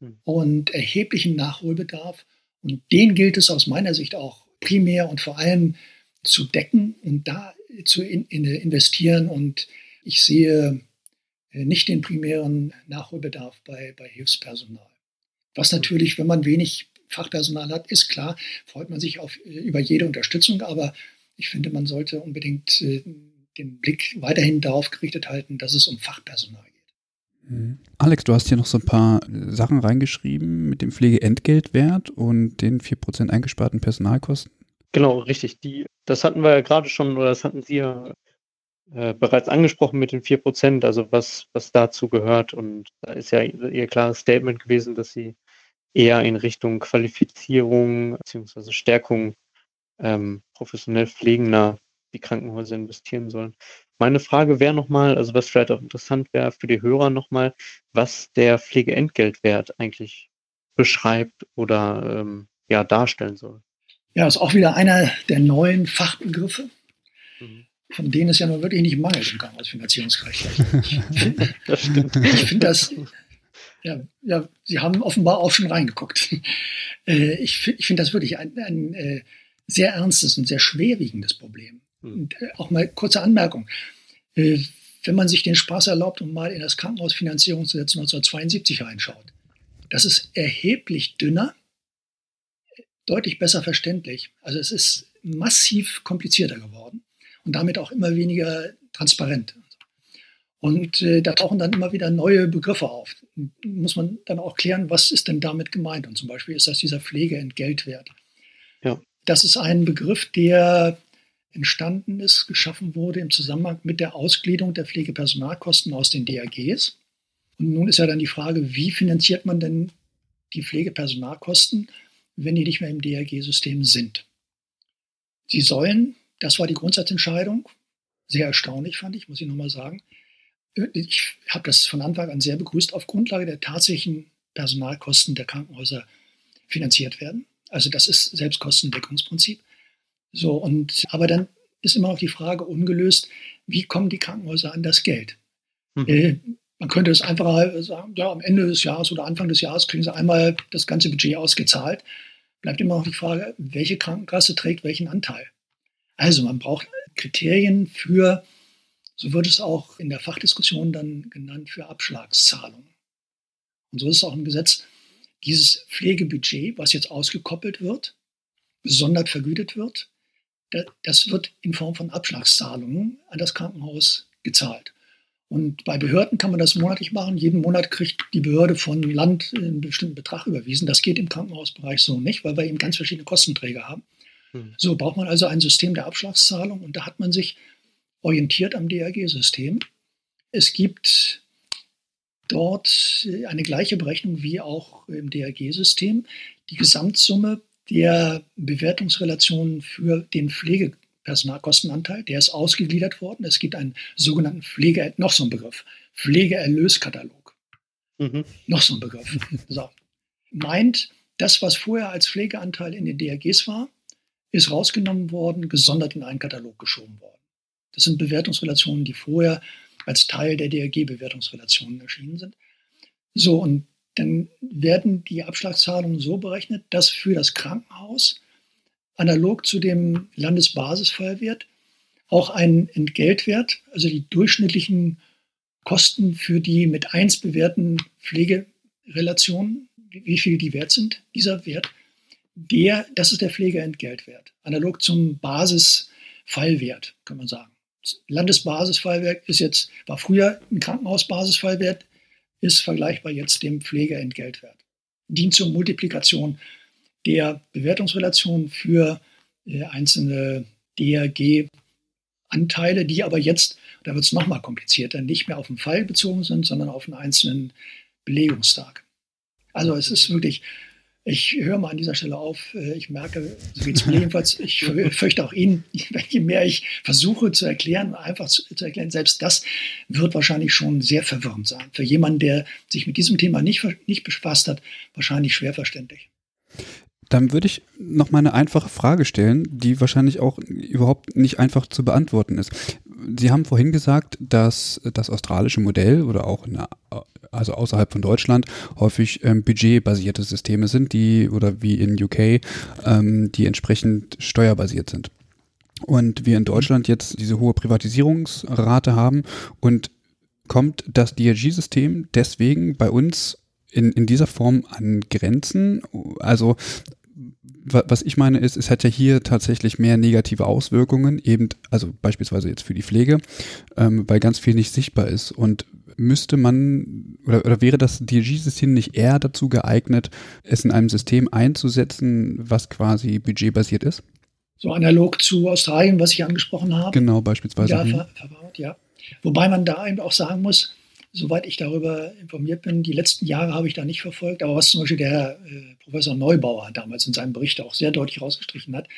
mhm. und erheblichen Nachholbedarf. Und den gilt es aus meiner Sicht auch primär und vor allem zu decken und da zu in, in investieren. Und ich sehe nicht den primären Nachholbedarf bei, bei Hilfspersonal. Was mhm. natürlich, wenn man wenig Fachpersonal hat, ist klar, freut man sich auf, äh, über jede Unterstützung, aber ich finde, man sollte unbedingt äh, den Blick weiterhin darauf gerichtet halten, dass es um Fachpersonal geht. Mhm. Alex, du hast hier noch so ein paar Sachen reingeschrieben mit dem Pflegeentgeltwert und den 4% eingesparten Personalkosten. Genau, richtig. Die, das hatten wir ja gerade schon, oder das hatten Sie ja äh, bereits angesprochen mit den 4%, also was, was dazu gehört. Und da ist ja Ihr klares Statement gewesen, dass Sie eher in Richtung Qualifizierung bzw. Stärkung ähm, professionell pflegender die Krankenhäuser investieren sollen. Meine Frage wäre nochmal, also was vielleicht auch interessant wäre für die Hörer nochmal, was der Pflegeentgeltwert eigentlich beschreibt oder ähm, ja, darstellen soll. Ja, ist auch wieder einer der neuen Fachbegriffe, mhm. Von denen es ja nun wirklich nicht mangelt im Krankenhausfinanzierungsrecht. das stimmt. Ich finde das ja, ja, Sie haben offenbar auch schon reingeguckt. Äh, ich, ich finde das wirklich ein, ein äh, sehr ernstes und sehr schwerwiegendes Problem. Hm. Und äh, auch mal kurze Anmerkung. Wenn man sich den Spaß erlaubt und mal in das Krankenhausfinanzierungsgesetz 1972 reinschaut, das ist erheblich dünner, deutlich besser verständlich. Also es ist massiv komplizierter geworden und damit auch immer weniger transparent. Und äh, da tauchen dann immer wieder neue Begriffe auf. Muss man dann auch klären, was ist denn damit gemeint? Und zum Beispiel ist das dieser Pflegeentgeltwert. Ja. Das ist ein Begriff, der entstanden ist, geschaffen wurde im Zusammenhang mit der Ausgliederung der Pflegepersonalkosten aus den DRGs. Und nun ist ja dann die Frage, wie finanziert man denn die Pflegepersonalkosten, wenn die nicht mehr im DRG-System sind? Sie sollen, das war die Grundsatzentscheidung, sehr erstaunlich fand ich, muss ich nochmal sagen. Ich habe das von Anfang an sehr begrüßt, auf Grundlage der tatsächlichen Personalkosten der Krankenhäuser finanziert werden. Also das ist Selbstkostendeckungsprinzip. So, und aber dann ist immer noch die Frage ungelöst, wie kommen die Krankenhäuser an das Geld? Mhm. Äh, man könnte es einfach sagen, ja, am Ende des Jahres oder Anfang des Jahres kriegen sie einmal das ganze Budget ausgezahlt. Bleibt immer noch die Frage, welche Krankenkasse trägt welchen Anteil? Also man braucht Kriterien für, so wird es auch in der Fachdiskussion dann genannt, für Abschlagszahlungen. Und so ist es auch im Gesetz, dieses Pflegebudget, was jetzt ausgekoppelt wird, gesondert vergütet wird, das wird in Form von Abschlagszahlungen an das Krankenhaus gezahlt. Und bei Behörden kann man das monatlich machen. Jeden Monat kriegt die Behörde von Land einen bestimmten Betrag überwiesen. Das geht im Krankenhausbereich so nicht, weil wir eben ganz verschiedene Kostenträger haben. Hm. So braucht man also ein System der Abschlagszahlung und da hat man sich orientiert am DRG-System. Es gibt dort eine gleiche Berechnung wie auch im DRG-System. Die Gesamtsumme der Bewertungsrelationen für den Pflegepersonalkostenanteil, der ist ausgegliedert worden. Es gibt einen sogenannten Pflege, noch so ein Begriff, Pflegeerlöskatalog. Mhm. Noch so ein Begriff. So. Meint, das, was vorher als Pflegeanteil in den DRGs war, ist rausgenommen worden, gesondert in einen Katalog geschoben worden. Das sind Bewertungsrelationen, die vorher als Teil der DRG-Bewertungsrelationen erschienen sind. So, und dann werden die Abschlagszahlungen so berechnet, dass für das Krankenhaus analog zu dem Landesbasisfallwert auch ein Entgeltwert, also die durchschnittlichen Kosten für die mit 1 bewährten Pflegerelationen, wie viel die wert sind, dieser Wert, der, das ist der Pflegeentgeltwert, analog zum Basisfallwert, kann man sagen. Landesbasisfallwert ist jetzt, war früher ein Krankenhausbasisfallwert, ist vergleichbar jetzt dem Pflegeentgeltwert. Dient zur Multiplikation der Bewertungsrelation für äh, einzelne DRG-Anteile, die aber jetzt, da wird es nochmal komplizierter, nicht mehr auf den Fall bezogen sind, sondern auf einen einzelnen Belegungstag. Also es ist wirklich ich höre mal an dieser Stelle auf. Äh, ich merke, so geht es mir jedenfalls, ich fürchte auch Ihnen, je mehr ich versuche zu erklären, einfach zu, zu, erklären, selbst das wird wahrscheinlich schon sehr verwirrend sein. Für jemanden, der sich mit diesem Thema nicht, nicht befasst hat, wahrscheinlich schwer verständlich. Dann würde ich noch mal eine einfache Frage stellen, die wahrscheinlich auch überhaupt nicht einfach zu beantworten ist. Sie haben vorhin gesagt, dass das australische Modell oder auch der also außerhalb von Deutschland, häufig ähm, budgetbasierte Systeme sind, die oder wie in UK, ähm, die entsprechend steuerbasiert sind. Und wir in Deutschland jetzt diese hohe Privatisierungsrate haben und kommt das DRG-System deswegen bei uns in, in dieser Form an Grenzen? Also was ich meine ist, es hat ja hier tatsächlich mehr negative Auswirkungen, eben, also beispielsweise jetzt für die Pflege, ähm, weil ganz viel nicht sichtbar ist. Und müsste man oder, oder wäre das DRG-System nicht eher dazu geeignet, es in einem System einzusetzen, was quasi budgetbasiert ist? So analog zu Australien, was ich angesprochen habe. Genau, beispielsweise. Ja, ver verbaut, ja. Wobei man da eben auch sagen muss, soweit ich darüber informiert bin, die letzten Jahre habe ich da nicht verfolgt, aber was zum Beispiel der äh, Professor Neubauer damals in seinem Bericht auch sehr deutlich rausgestrichen hat,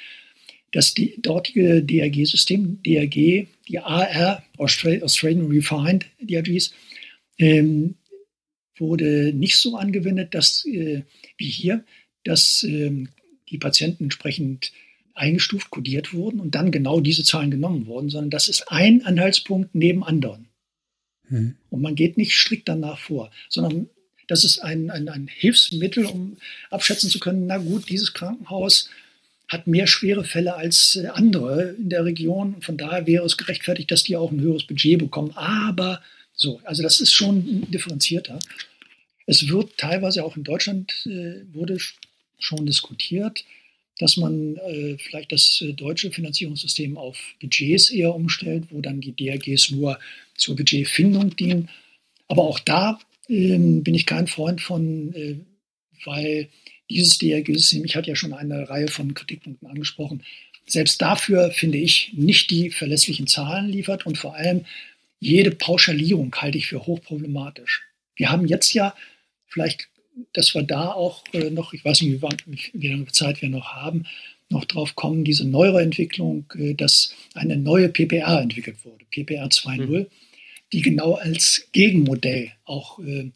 dass die dortige DRG-System, DRG, die AR, Australian Refined DRGs, ähm, wurde nicht so angewendet, dass, äh, wie hier, dass ähm, die Patienten entsprechend eingestuft, kodiert wurden und dann genau diese Zahlen genommen wurden, sondern das ist ein Anhaltspunkt neben anderen. Hm. Und man geht nicht strikt danach vor, sondern das ist ein, ein, ein Hilfsmittel, um abschätzen zu können, na gut, dieses Krankenhaus hat mehr schwere Fälle als äh, andere in der Region. Von daher wäre es gerechtfertigt, dass die auch ein höheres Budget bekommen. Aber so, also das ist schon differenzierter. Es wird teilweise auch in Deutschland äh, wurde schon diskutiert, dass man äh, vielleicht das äh, deutsche Finanzierungssystem auf Budgets eher umstellt, wo dann die DRGs nur zur Budgetfindung dienen. Aber auch da ähm, bin ich kein Freund von, äh, weil dieses DRG-System, ich hatte ja schon eine Reihe von Kritikpunkten angesprochen, selbst dafür finde ich nicht die verlässlichen Zahlen liefert und vor allem jede Pauschalierung halte ich für hochproblematisch. Wir haben jetzt ja vielleicht, dass wir da auch äh, noch, ich weiß nicht, wie, lange Zeit wir noch haben, noch drauf kommen, diese Neuroentwicklung, äh, dass eine neue PPR entwickelt wurde, PPR 2.0, mhm. Die genau als Gegenmodell auch, äh,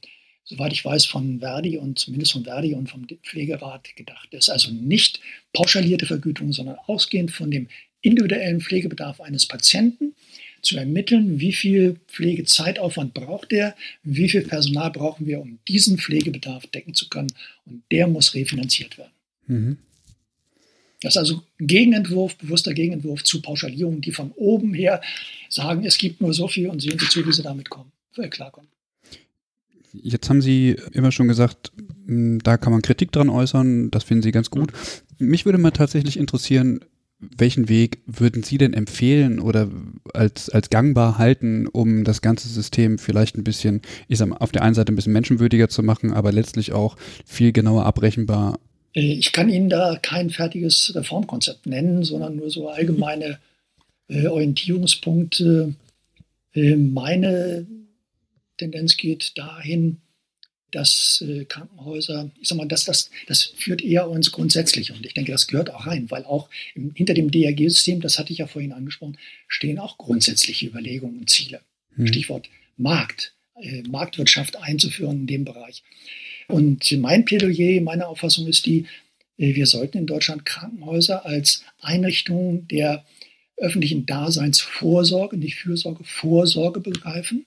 soweit ich weiß, von Verdi und zumindest von Verdi und vom Pflegerat gedacht ist. Also nicht pauschalierte Vergütung, sondern ausgehend von dem individuellen Pflegebedarf eines Patienten zu ermitteln, wie viel Pflegezeitaufwand braucht er, wie viel Personal brauchen wir, um diesen Pflegebedarf decken zu können. Und der muss refinanziert werden. Mhm. Das ist also Gegenentwurf, bewusster Gegenentwurf zu Pauschalierungen, die von oben her sagen, es gibt nur so viel und sehen Sie zu, wie Sie damit kommen, äh, klarkommen. Jetzt haben Sie immer schon gesagt, hm, da kann man Kritik dran äußern, das finden Sie ganz gut. Mich würde mal tatsächlich interessieren, welchen Weg würden Sie denn empfehlen oder als, als gangbar halten, um das ganze System vielleicht ein bisschen, ich sag mal, auf der einen Seite ein bisschen menschenwürdiger zu machen, aber letztlich auch viel genauer abrechenbar? Äh, ich kann Ihnen da kein fertiges Reformkonzept nennen, sondern nur so allgemeine äh, Orientierungspunkte. Äh, meine Tendenz geht dahin, dass äh, Krankenhäuser, ich sag mal, das, das, das führt eher uns grundsätzlich und ich denke, das gehört auch rein, weil auch im, hinter dem DRG-System, das hatte ich ja vorhin angesprochen, stehen auch grundsätzliche Überlegungen und Ziele. Hm. Stichwort Markt, äh, Marktwirtschaft einzuführen in dem Bereich. Und mein Plädoyer, meine Auffassung ist die, äh, wir sollten in Deutschland Krankenhäuser als Einrichtungen der öffentlichen Daseinsvorsorge, nicht Fürsorge, Vorsorge begreifen,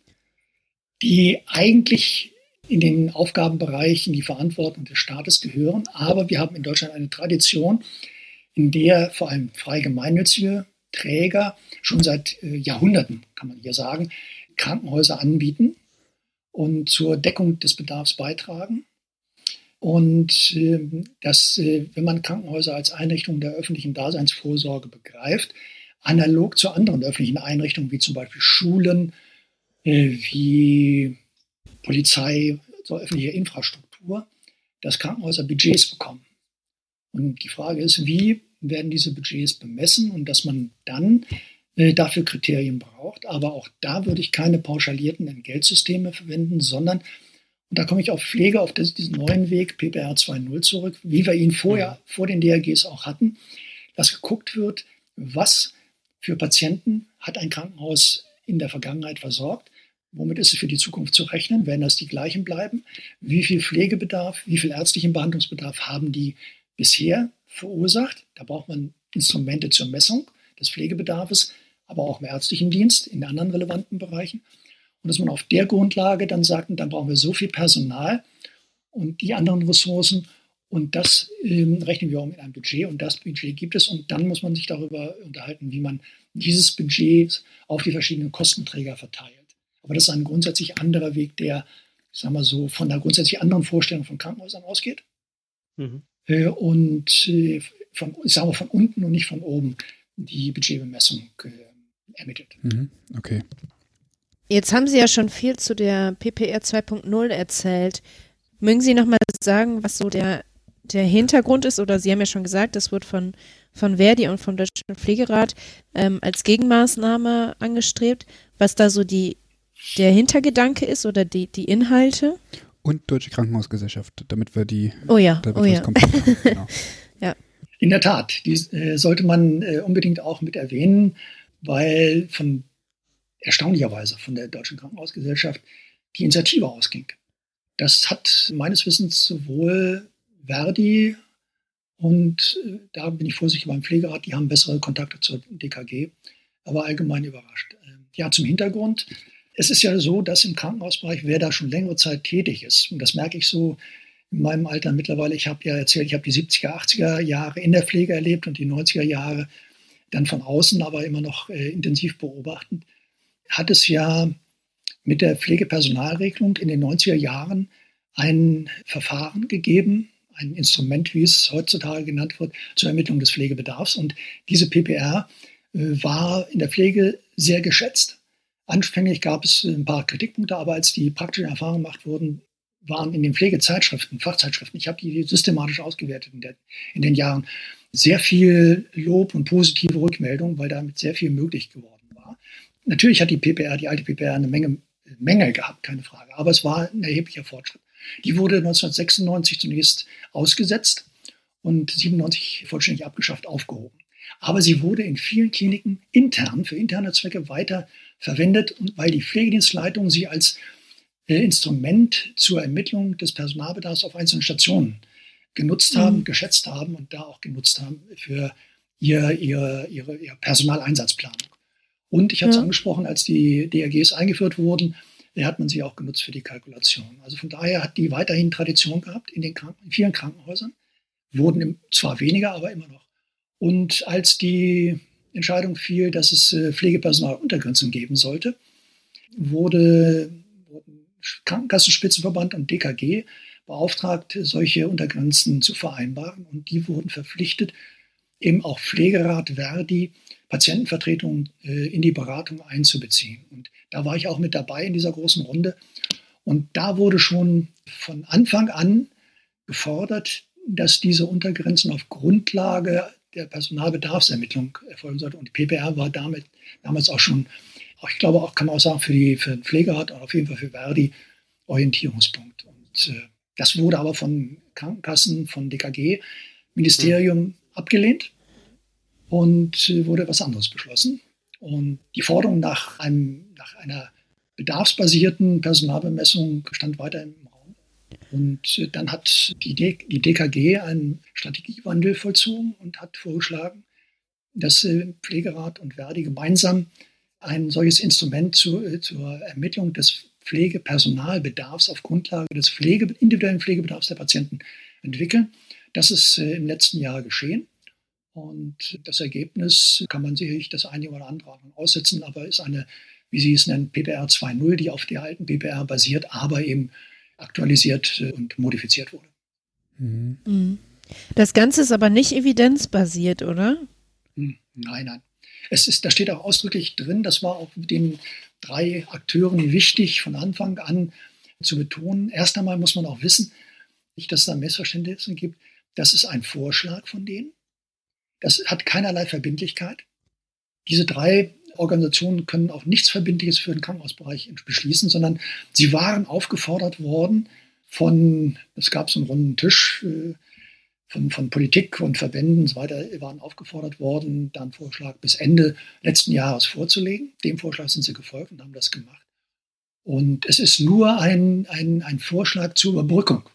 die eigentlich in den Aufgabenbereich, in die Verantwortung des Staates gehören. Aber wir haben in Deutschland eine Tradition, in der vor allem frei gemeinnützige Träger schon seit äh, Jahrhunderten, kann man hier sagen, Krankenhäuser anbieten und zur Deckung des Bedarfs beitragen. Und äh, dass, äh, wenn man Krankenhäuser als Einrichtung der öffentlichen Daseinsvorsorge begreift, analog zu anderen öffentlichen Einrichtungen, wie zum Beispiel Schulen, äh, wie Polizei, so öffentliche Infrastruktur, dass Krankenhäuser Budgets bekommen. Und die Frage ist, wie werden diese Budgets bemessen und dass man dann äh, dafür Kriterien braucht. Aber auch da würde ich keine pauschalierten Entgeltsysteme verwenden, sondern, und da komme ich auf Pflege, auf das, diesen neuen Weg, PPR 2.0 zurück, wie wir ihn vorher, mhm. vor den DRGs auch hatten, dass geguckt wird, was für Patienten hat ein Krankenhaus in der Vergangenheit versorgt Womit ist es für die Zukunft zu rechnen? Werden das die gleichen bleiben? Wie viel Pflegebedarf, wie viel ärztlichen Behandlungsbedarf haben die bisher verursacht? Da braucht man Instrumente zur Messung des Pflegebedarfs, aber auch im ärztlichen Dienst, in anderen relevanten Bereichen. Und dass man auf der Grundlage dann sagt, dann brauchen wir so viel Personal und die anderen Ressourcen und das ähm, rechnen wir auch mit einem Budget und das Budget gibt es und dann muss man sich darüber unterhalten, wie man dieses Budget auf die verschiedenen Kostenträger verteilt. Aber das ist ein grundsätzlich anderer Weg, der, sagen wir so, von einer grundsätzlich anderen Vorstellung von Krankenhäusern ausgeht. Mhm. Äh, und äh, von, ich sage mal, von unten und nicht von oben die Budgetbemessung äh, ermittelt. Mhm. Okay. Jetzt haben Sie ja schon viel zu der PPR 2.0 erzählt. Mögen Sie noch mal sagen, was so der, der Hintergrund ist? Oder Sie haben ja schon gesagt, das wird von, von Verdi und vom Deutschen Pflegerat ähm, als Gegenmaßnahme angestrebt. Was da so die der Hintergedanke ist oder die, die Inhalte. Und Deutsche Krankenhausgesellschaft, damit wir die. Oh ja, oh ja. Genau. ja. In der Tat, die äh, sollte man äh, unbedingt auch mit erwähnen, weil von erstaunlicherweise von der Deutschen Krankenhausgesellschaft die Initiative ausging. Das hat meines Wissens sowohl Verdi und äh, da bin ich vorsichtig beim Pflegerat, die haben bessere Kontakte zur DKG, aber allgemein überrascht. Ähm, ja, zum Hintergrund. Es ist ja so, dass im Krankenhausbereich, wer da schon längere Zeit tätig ist, und das merke ich so in meinem Alter mittlerweile, ich habe ja erzählt, ich habe die 70er, 80er Jahre in der Pflege erlebt und die 90er Jahre dann von außen, aber immer noch äh, intensiv beobachtend, hat es ja mit der Pflegepersonalregelung in den 90er Jahren ein Verfahren gegeben, ein Instrument, wie es heutzutage genannt wird, zur Ermittlung des Pflegebedarfs. Und diese PPR äh, war in der Pflege sehr geschätzt Anfänglich gab es ein paar Kritikpunkte, aber als die praktischen Erfahrungen gemacht wurden, waren in den Pflegezeitschriften, Fachzeitschriften, ich habe die systematisch ausgewertet in, der, in, den Jahren, sehr viel Lob und positive Rückmeldungen, weil damit sehr viel möglich geworden war. Natürlich hat die PPR, die alte PPR, eine Menge Mängel gehabt, keine Frage, aber es war ein erheblicher Fortschritt. Die wurde 1996 zunächst ausgesetzt und 97 vollständig abgeschafft, aufgehoben. Aber sie wurde in vielen Kliniken intern, für interne Zwecke weiter verwendet, weil die Pflegedienstleitung sie als äh, Instrument zur Ermittlung des Personalbedarfs auf einzelnen Stationen genutzt haben, mhm. geschätzt haben und da auch genutzt haben für ihr, ihr, ihre, ihre Personaleinsatzplanung. Und ich hatte es ja. angesprochen, als die DRGs eingeführt wurden, hat man sie auch genutzt für die Kalkulation. Also von daher hat die weiterhin Tradition gehabt in, den Kranken, in vielen Krankenhäusern, wurden zwar weniger, aber immer noch. Und als die Entscheidung fiel, dass es äh, Pflegepersonaluntergrenzen geben sollte, wurde, wurden Krankenkassenspitzenverband und DKG beauftragt, solche Untergrenzen zu vereinbaren. Und die wurden verpflichtet, eben auch Pflegerat Verdi Patientenvertretungen äh, in die Beratung einzubeziehen. Und da war ich auch mit dabei in dieser großen Runde. Und da wurde schon von Anfang an gefordert, dass diese Untergrenzen auf Grundlage der Personalbedarfsermittlung erfolgen sollten. Und die PPR war damit damals auch schon, ich glaube auch, kann man auch sagen, für, die, für den Pflegerat und auf jeden Fall für Verdi Orientierungspunkt. Und äh, das wurde aber von Krankenkassen, von DKG, Ministerium mhm. Abgelehnt und äh, wurde was anderes beschlossen. Und die Forderung nach, einem, nach einer bedarfsbasierten Personalbemessung stand weiter im Raum. Und äh, dann hat die, D die DKG einen Strategiewandel vollzogen und hat vorgeschlagen, dass äh, Pflegerat und Verdi gemeinsam ein solches Instrument zu, zur Ermittlung des Pflegepersonalbedarfs auf Grundlage des Pflege, individuellen Pflegebedarfs der Patienten entwickeln. Das ist im letzten Jahr geschehen. Und das Ergebnis kann man sicherlich das eine oder andere aussetzen, aber ist eine, wie Sie es nennen, PPR 2.0, die auf der alten PPR basiert, aber eben aktualisiert und modifiziert wurde. Mhm. mhm. Das Ganze ist aber nicht evidenzbasiert, oder? Hm, nein, nein. Es ist, da steht auch ausdrücklich drin, das war auch den drei Akteuren wichtig von Anfang an zu betonen. Erst einmal muss man auch wissen, nicht, dass es da Missverständnisse gibt, das ist ein Vorschlag von denen. Das hat keinerlei Verbindlichkeit. Diese drei Organisationen können auch nichts Verbindliches für den Krankenhausbereich beschließen, sondern sie waren aufgefordert worden von, es gab so einen runden Tisch äh, von, von Politik und Verbänden und so weiter, waren aufgefordert worden, dann Vorschlag bis Ende letzten Jahres vorzulegen. Dem Vorschlag sind sie gefolgt und haben das gemacht. Und es ist nur ein, ein, ein Vorschlag zur Überbrückung.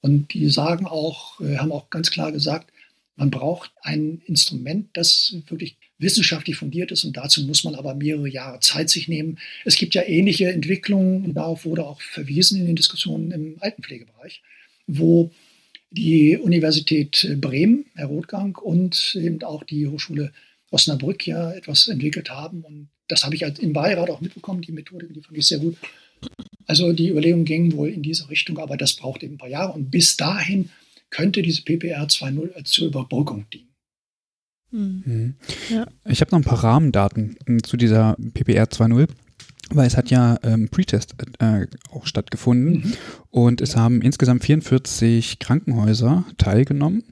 Und die sagen auch, äh, haben auch ganz klar gesagt, man braucht ein Instrument, das wirklich wissenschaftlich fundiert ist und dazu muss man aber mehrere Jahre Zeit sich nehmen. Es gibt ja ähnliche Entwicklungen und darauf wurde auch verwiesen in den Diskussionen im Altenpflegebereich, wo die Universität Bremen, Herr Rothgang und eben auch die Hochschule Osnabrück ja etwas entwickelt haben und das habe ich im Beirat auch mitbekommen, die Methode, die fand ich sehr gut. Also die Überlegungen gingen wohl in diese Richtung, aber das braucht eben ein paar Jahre und bis dahin könnte diese PPR 2.0 zur Überbrückung dienen. Mhm. mhm. Ja. Ich habe noch ein paar Rahmendaten hm, zu dieser PPR 2.0. Weil es hat ja ähm, Pretest äh, auch stattgefunden mhm. und es haben insgesamt 44 Krankenhäuser teilgenommen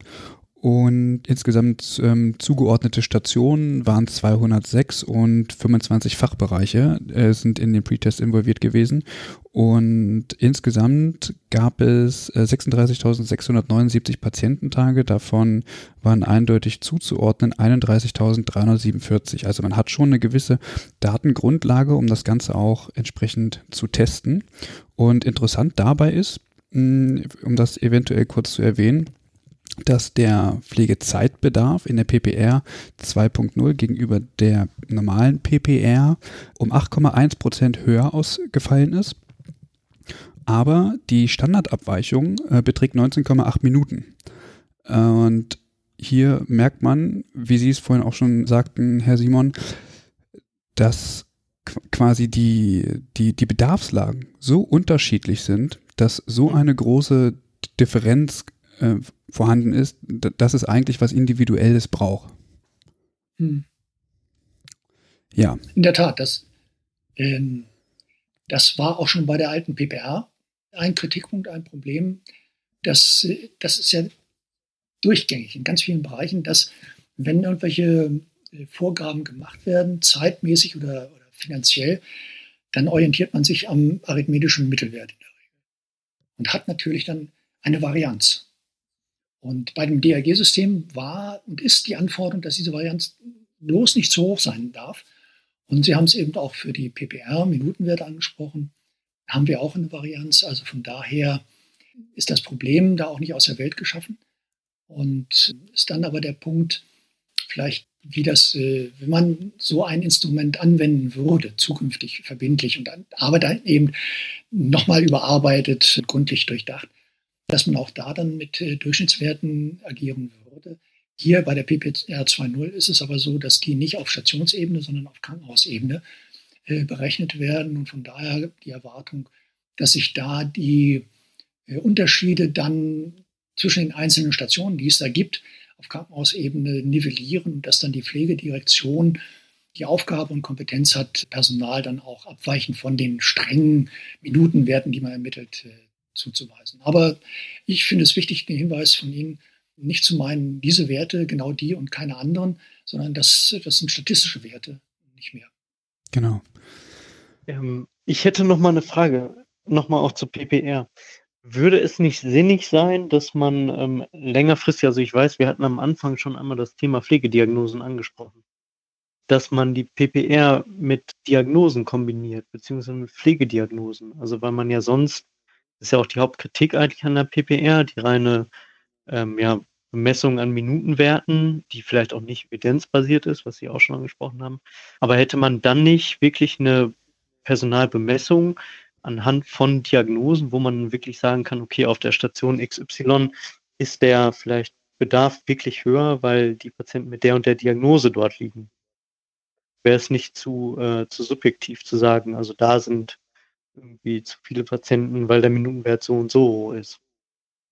und insgesamt ähm, zugeordnete Stationen waren 206 und 25 Fachbereiche äh, sind in den Pretest involviert gewesen. Und insgesamt gab es äh, 36.679 Patiententage. Davon waren eindeutig zuzuordnen 31.347. Also man hat schon eine gewisse Datengrundlage, um das Ganze auch entsprechend zu testen. Und interessant dabei ist, um das eventuell kurz zu erwähnen, dass der Pflegezeitbedarf in der PPR 2.0 gegenüber der normalen PPR um 8,1 Prozent höher ausgefallen ist. Aber die Standardabweichung äh, beträgt 19,8 Minuten. Und hier merkt man, wie Sie es vorhin auch schon sagten, Herr Simon, dass quasi die, die, die Bedarfslagen so unterschiedlich sind, dass so eine große Differenz äh, vorhanden ist, dass es eigentlich was Individuelles braucht. Hm. Ja. In der Tat, das, ähm, das war auch schon bei der alten PPR ein Kritikpunkt, ein Problem. Das, das ist ja durchgängig in ganz vielen Bereichen, dass wenn irgendwelche äh, Vorgaben gemacht werden, zeitmäßig oder, oder finanziell, dann orientiert man sich am arithmetischen Mittelwert in der Regel und hat natürlich dann eine Varianz. Und bei dem DRG-System war und ist die Anforderung, dass diese Varianz bloß nicht zu hoch sein darf. Und Sie haben es eben auch für die PPR-Minutenwerte angesprochen. Haben wir auch eine Varianz. Also von daher ist das Problem da auch nicht aus der Welt geschaffen. Und ist dann aber der Punkt, vielleicht wie das, äh, wenn man so ein Instrument anwenden würde, zukünftig verbindlich und aber dann eben nochmal überarbeitet, gründlich durchdacht, dass man auch da dann mit äh, Durchschnittswerten agieren würde. Hier bei der PPR 2.0 ist es aber so, dass die nicht auf Stationsebene, sondern auf Krankenhausebene äh, berechnet werden und von daher die Erwartung, dass sich da die Unterschiede dann zwischen den einzelnen Stationen, die es da gibt, auf Krankenhausebene nivellieren dass dann die Pflegedirektion die Aufgabe und Kompetenz hat, Personal dann auch abweichend von den strengen Minutenwerten, die man ermittelt, äh, zuzuweisen. Aber ich finde es wichtig, den Hinweis von Ihnen, nicht zu meinen, diese Werte, genau die und keine anderen, sondern das, das sind statistische Werte, nicht mehr. Genau. Ähm, ich hätte noch mal eine Frage, noch mal auch zu PPR. Würde es nicht sinnig sein, dass man ähm, längerfristig, also ich weiß, wir hatten am Anfang schon einmal das Thema Pflegediagnosen angesprochen, dass man die PPR mit Diagnosen kombiniert, beziehungsweise mit Pflegediagnosen. Also weil man ja sonst, ist ja auch die Hauptkritik eigentlich an der PPR, die reine ähm, ja, Bemessung an Minutenwerten, die vielleicht auch nicht evidenzbasiert ist, was Sie auch schon angesprochen haben. Aber hätte man dann nicht wirklich eine Personalbemessung anhand von Diagnosen, wo man wirklich sagen kann, okay, auf der Station XY ist der vielleicht Bedarf wirklich höher, weil die Patienten mit der und der Diagnose dort liegen. Wäre es nicht zu, äh, zu subjektiv zu sagen, also da sind irgendwie zu viele Patienten, weil der Minutenwert so und so ist.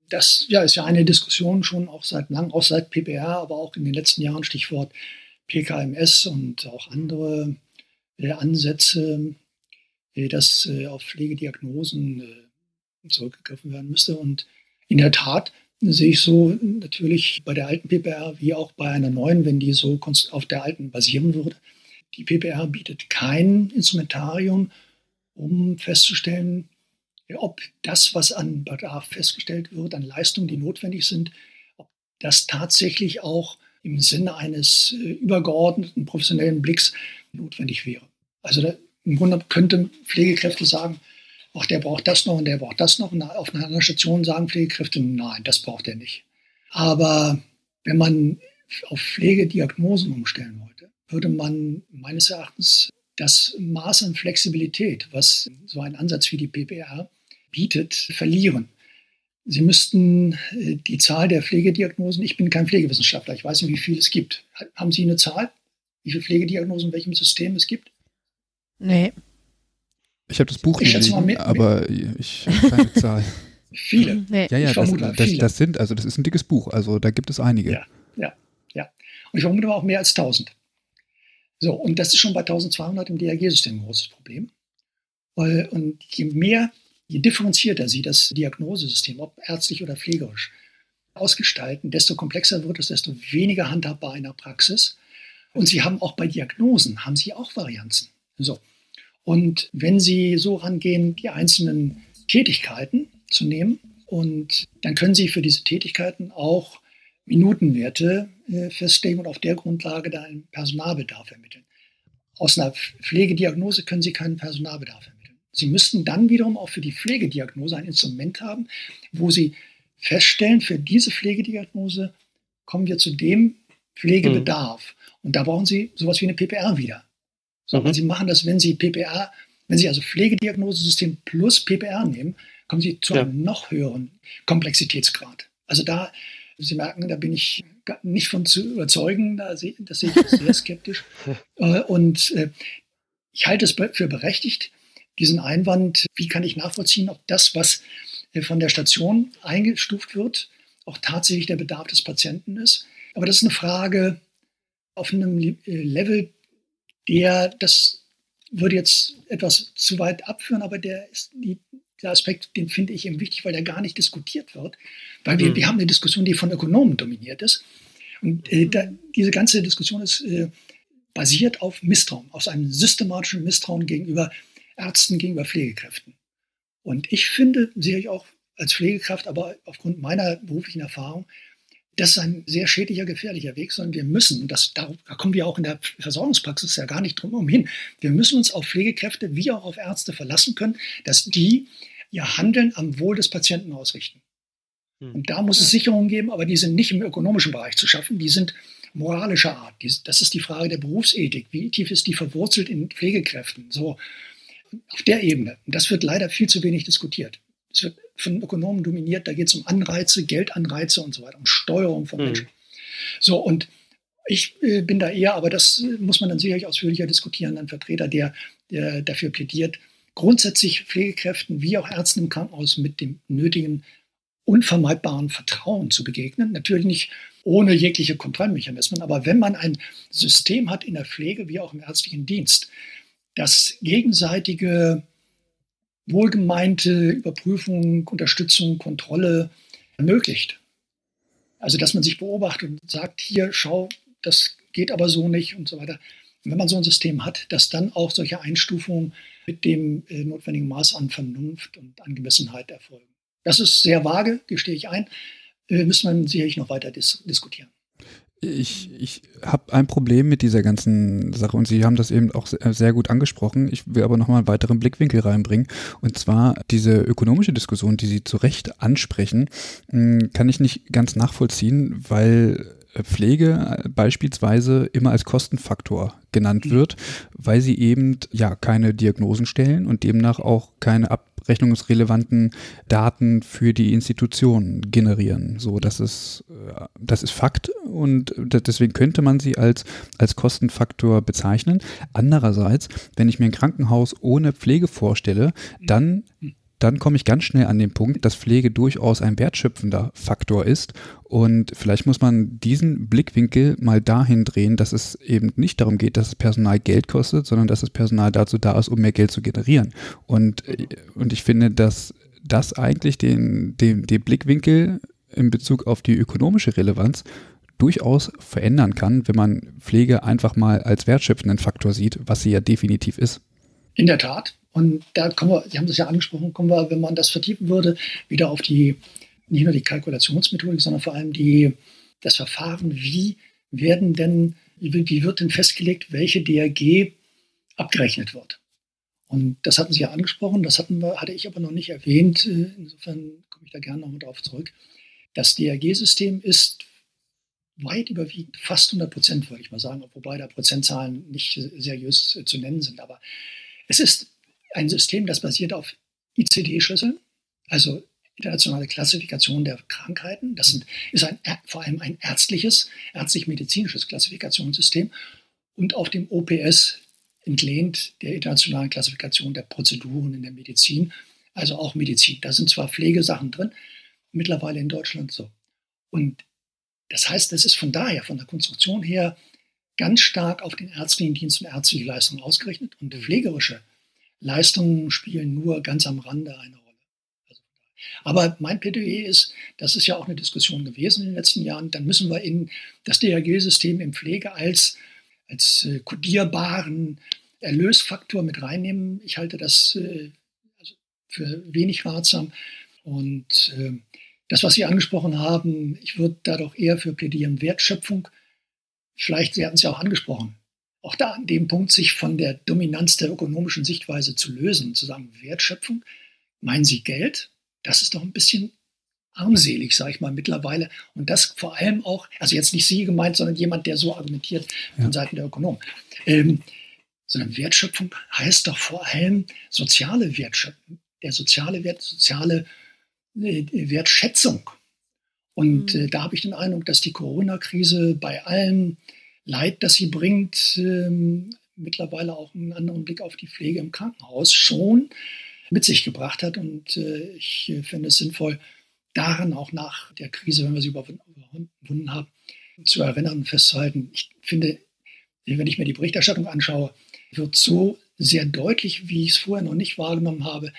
Das ja, ist ja eine Diskussion schon auch seit lang, auch seit PPR, aber auch in den letzten Jahren, Stichwort PKMS und auch andere äh, Ansätze, äh, dass äh, auf Pflegediagnosen äh, zurückgegriffen werden müsste. Und in der Tat sehe ich so natürlich bei der alten PPR wie auch bei einer neuen, wenn die so auf der alten basieren würde. Die PPR bietet kein Instrumentarium, um festzustellen, ob das, was an Bedarf festgestellt wird, an Leistungen, die notwendig sind, ob das tatsächlich auch im Sinne eines übergeordneten professionellen Blicks notwendig wäre. Also da im Grunde könnte Pflegekräfte sagen, ach, der braucht das noch und der braucht das noch. Und auf einer anderen Station sagen Pflegekräfte, nein, das braucht er nicht. Aber wenn man auf Pflegediagnosen umstellen wollte, würde man meines Erachtens das Maß an Flexibilität, was so ein Ansatz wie die PPR bietet, verlieren. Sie müssten äh, die Zahl der Pflegediagnosen, ich bin kein Pflegewissenschaftler, ich weiß nicht, wie viel es gibt. Haben Sie eine Zahl, wie viele Pflegediagnosen in welchem System es gibt? Nee. Ich habe das Buch ich nicht liegen, aber ich habe keine Zahl. Viele. Nee. Ja, ja, das, das, das, sind, also das ist ein dickes Buch, also da gibt es einige. Ja, ja, ja. Und ich vermute auch mehr als 1000. So, und das ist schon bei 1200 im DRG-System ein großes Problem. Und je mehr, je differenzierter Sie das Diagnosesystem, ob ärztlich oder pflegerisch, ausgestalten, desto komplexer wird es, desto weniger handhabbar in der Praxis. Und Sie haben auch bei Diagnosen, haben Sie auch Varianzen. So. Und wenn Sie so rangehen, die einzelnen Tätigkeiten zu nehmen, und dann können Sie für diese Tätigkeiten auch Minutenwerte äh, festlegen und auf der Grundlage dann einen Personalbedarf ermitteln. Aus einer Pflegediagnose können Sie keinen Personalbedarf ermitteln. Sie müssten dann wiederum auch für die Pflegediagnose ein Instrument haben, wo Sie feststellen, für diese Pflegediagnose kommen wir zu dem Pflegebedarf. Mhm. Und da brauchen Sie sowas wie eine PPR wieder. Sondern mhm. Sie machen das, wenn Sie PPR, wenn Sie also Pflegediagnosesystem plus PPR nehmen, kommen Sie zu ja. einem noch höheren Komplexitätsgrad. Also da, Sie merken, da bin ich nicht von zu überzeugen, da sehe, das sehe ich sehr skeptisch. Äh, und äh, ich halte es für berechtigt, diesen Einwand, wie kann ich nachvollziehen, ob das, was äh, von der Station eingestuft wird, auch tatsächlich der Bedarf des Patienten ist. Aber das ist eine Frage auf einem Level, der, das würde jetzt etwas zu weit abführen, aber der ist die, der Aspekt, den finde ich eben wichtig, weil der gar nicht diskutiert wird. Weil wir, mhm. wir haben eine Diskussion, die von Ökonomen dominiert ist. Und äh, da, diese ganze Diskussion ist äh, basiert auf Misstrauen, auf einem systematischen Misstrauen gegenüber Ärzten, gegenüber Pflegekräften. Und ich finde, sehe ich auch als Pflegekraft, aber aufgrund meiner beruflichen Erfahrung, Das ist ein sehr schädlicher, gefährlicher Weg, sondern wir müssen, das, da, da kommen wir auch in der Versorgungspraxis ja gar nicht drum hin, wir müssen uns auf Pflegekräfte wie auch auf Ärzte verlassen können, dass die ihr Handeln am Wohl des Patienten ausrichten. Hm. Und da muss es Sicherungen geben, aber die sind nicht im ökonomischen Bereich zu schaffen, die sind moralischer Art. Das ist die Frage der Berufsethik. Wie tief ist die verwurzelt in Pflegekräften? So auf der Ebene. Und das wird leider viel zu wenig diskutiert. Es wird von Ökonomen dominiert. Da geht es um Anreize, Geldanreize und so weiter, um Steuerung von mhm. Menschen. So, und ich äh, bin da eher, aber das äh, muss man dann sicherlich ausführlicher diskutieren, ein Vertreter, der, der dafür plädiert, grundsätzlich Pflegekräften wie auch Ärzten im Krankenhaus mit dem nötigen, unvermeidbaren Vertrauen zu begegnen. Natürlich nicht ohne jegliche Kontrollmechanismen, aber wenn man ein System hat in der Pflege wie auch im ärztlichen Dienst, das gegenseitige wohlgemeinte Überprüfung, Unterstützung, Kontrolle ermöglicht. Also, dass man sich beobachtet und sagt, hier, schau, das geht aber so nicht und so weiter. Und wenn man so ein System hat, dass dann auch solche Einstufungen mit dem äh, notwendigen Maß an Vernunft und Angemessenheit erfolgen. Das ist sehr vage, gestehe ich ein, äh, müsste man sicherlich noch weiter dis diskutieren. Ich, ich habe ein Problem mit dieser ganzen Sache und Sie haben das eben auch sehr gut angesprochen. Ich will aber nochmal einen weiteren Blickwinkel reinbringen. Und zwar diese ökonomische Diskussion, die Sie zu Recht ansprechen, hm, kann ich nicht ganz nachvollziehen, weil Pflege beispielsweise immer als Kostenfaktor genannt wird, weil sie eben ja keine Diagnosen stellen und demnach auch keine abrechnungsrelevanten Daten für die Institutionen generieren. So, das ist, äh, das ist Fakt und deswegen könnte man sie als, als Kostenfaktor bezeichnen. Andererseits, wenn ich mir ein Krankenhaus ohne Pflege vorstelle, dann dann komme ich ganz schnell an den Punkt, dass Pflege durchaus ein wertschöpfender Faktor ist. Und vielleicht muss man diesen Blickwinkel mal dahin drehen, dass es eben nicht darum geht, dass das Personal Geld kostet, sondern dass das Personal dazu da ist, um mehr Geld zu generieren. Und, und ich finde, dass das eigentlich den, den, den Blickwinkel in Bezug auf die ökonomische Relevanz durchaus verändern kann, wenn man Pflege einfach mal als wertschöpfenden Faktor sieht, was sie ja definitiv ist. In der Tat. Und da kommen wir, Sie haben das ja angesprochen, kommen wir, wenn man das vertiefen würde, wieder auf die, nicht nur die Kalkulationsmethodik, sondern vor allem die, das Verfahren, wie werden denn, wie wird denn festgelegt, welche DRG abgerechnet wird. Und das hatten Sie ja angesprochen, das hatten wir, hatte ich aber noch nicht erwähnt. Insofern komme ich da gerne nochmal drauf zurück. Das DRG-System ist weit überwiegend, fast 100 Prozent, würde ich mal sagen, wobei da Prozentzahlen nicht seriös zu nennen sind. Aber es ist ein System, das basiert auf ICD-Schlüsseln, also internationale Klassifikation der Krankheiten. Das sind, ist ein, vor allem ein ärztliches, ärztlich-medizinisches Klassifikationssystem und auf dem OPS entlehnt der internationalen Klassifikation der Prozeduren in der Medizin, also auch Medizin. Da sind zwar Pflegesachen drin, mittlerweile in Deutschland so. Und das heißt, es ist von daher, von der Konstruktion her, ganz stark auf den ärztlichen Dienst und ärztliche Leistungen ausgerichtet und pflegerische Leistungen spielen nur ganz am Rande eine Rolle. Aber mein Plädoyer ist, das ist ja auch eine Diskussion gewesen in den letzten Jahren, dann müssen wir in das DRG-System in Pflege als, als äh, kodierbaren Erlösfaktor mit reinnehmen. Ich halte das äh, also für wenig ratsam. Und äh, das, was Sie angesprochen haben, ich würde da doch eher für plädieren, Wertschöpfung. Vielleicht, Sie hatten es ja auch angesprochen, auch da an dem Punkt, sich von der Dominanz der ökonomischen Sichtweise zu lösen, zu sagen, Wertschöpfung, meinen Sie Geld? Das ist doch ein bisschen armselig, sage ich mal, mittlerweile. Und das vor allem auch, also jetzt nicht Sie gemeint, sondern jemand, der so argumentiert von Seiten der Ökonomen. Ähm, sondern Wertschöpfung heißt doch vor allem soziale Wertschöpfung, der soziale Wert, soziale äh, Wertschätzung. Und mhm. äh, da habe ich den Eindruck, dass die Corona-Krise bei allen Leid, das sie bringt, ähm, mittlerweile auch einen anderen Blick auf die Pflege im Krankenhaus schon mit sich gebracht hat. Und äh, ich äh, finde es sinnvoll, daran auch nach der Krise, wenn wir sie überwunden haben, zu erinnern und festzuhalten. Ich finde, wenn ich mir die Berichterstattung anschaue, wird so sehr deutlich, wie ich es vorher noch nicht wahrgenommen habe,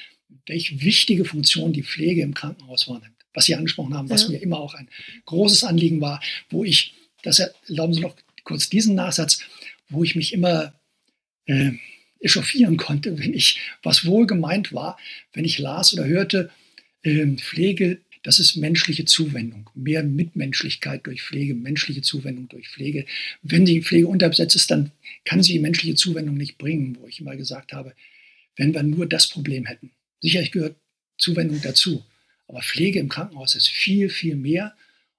welche wichtige Funktion die Pflege im Krankenhaus wahrnimmt. Was Sie angesprochen haben, was ja. mir immer auch ein großes Anliegen war, wo ich, das erlauben Sie noch kurz diesen Nachsatz, wo ich mich immer äh, echauffieren konnte, wenn ich, was wohl gemeint war, wenn ich las oder hörte, äh, Pflege das ist menschliche Zuwendung, mehr Mitmenschlichkeit durch Pflege, menschliche Zuwendung durch Pflege. Wenn die Pflege unterbesetzt ist, dann kann sie menschliche Zuwendung nicht bringen, wo ich immer gesagt habe, wenn wir nur das Problem hätten. Sicherlich gehört Zuwendung dazu, aber Pflege im Krankenhaus ist viel, viel mehr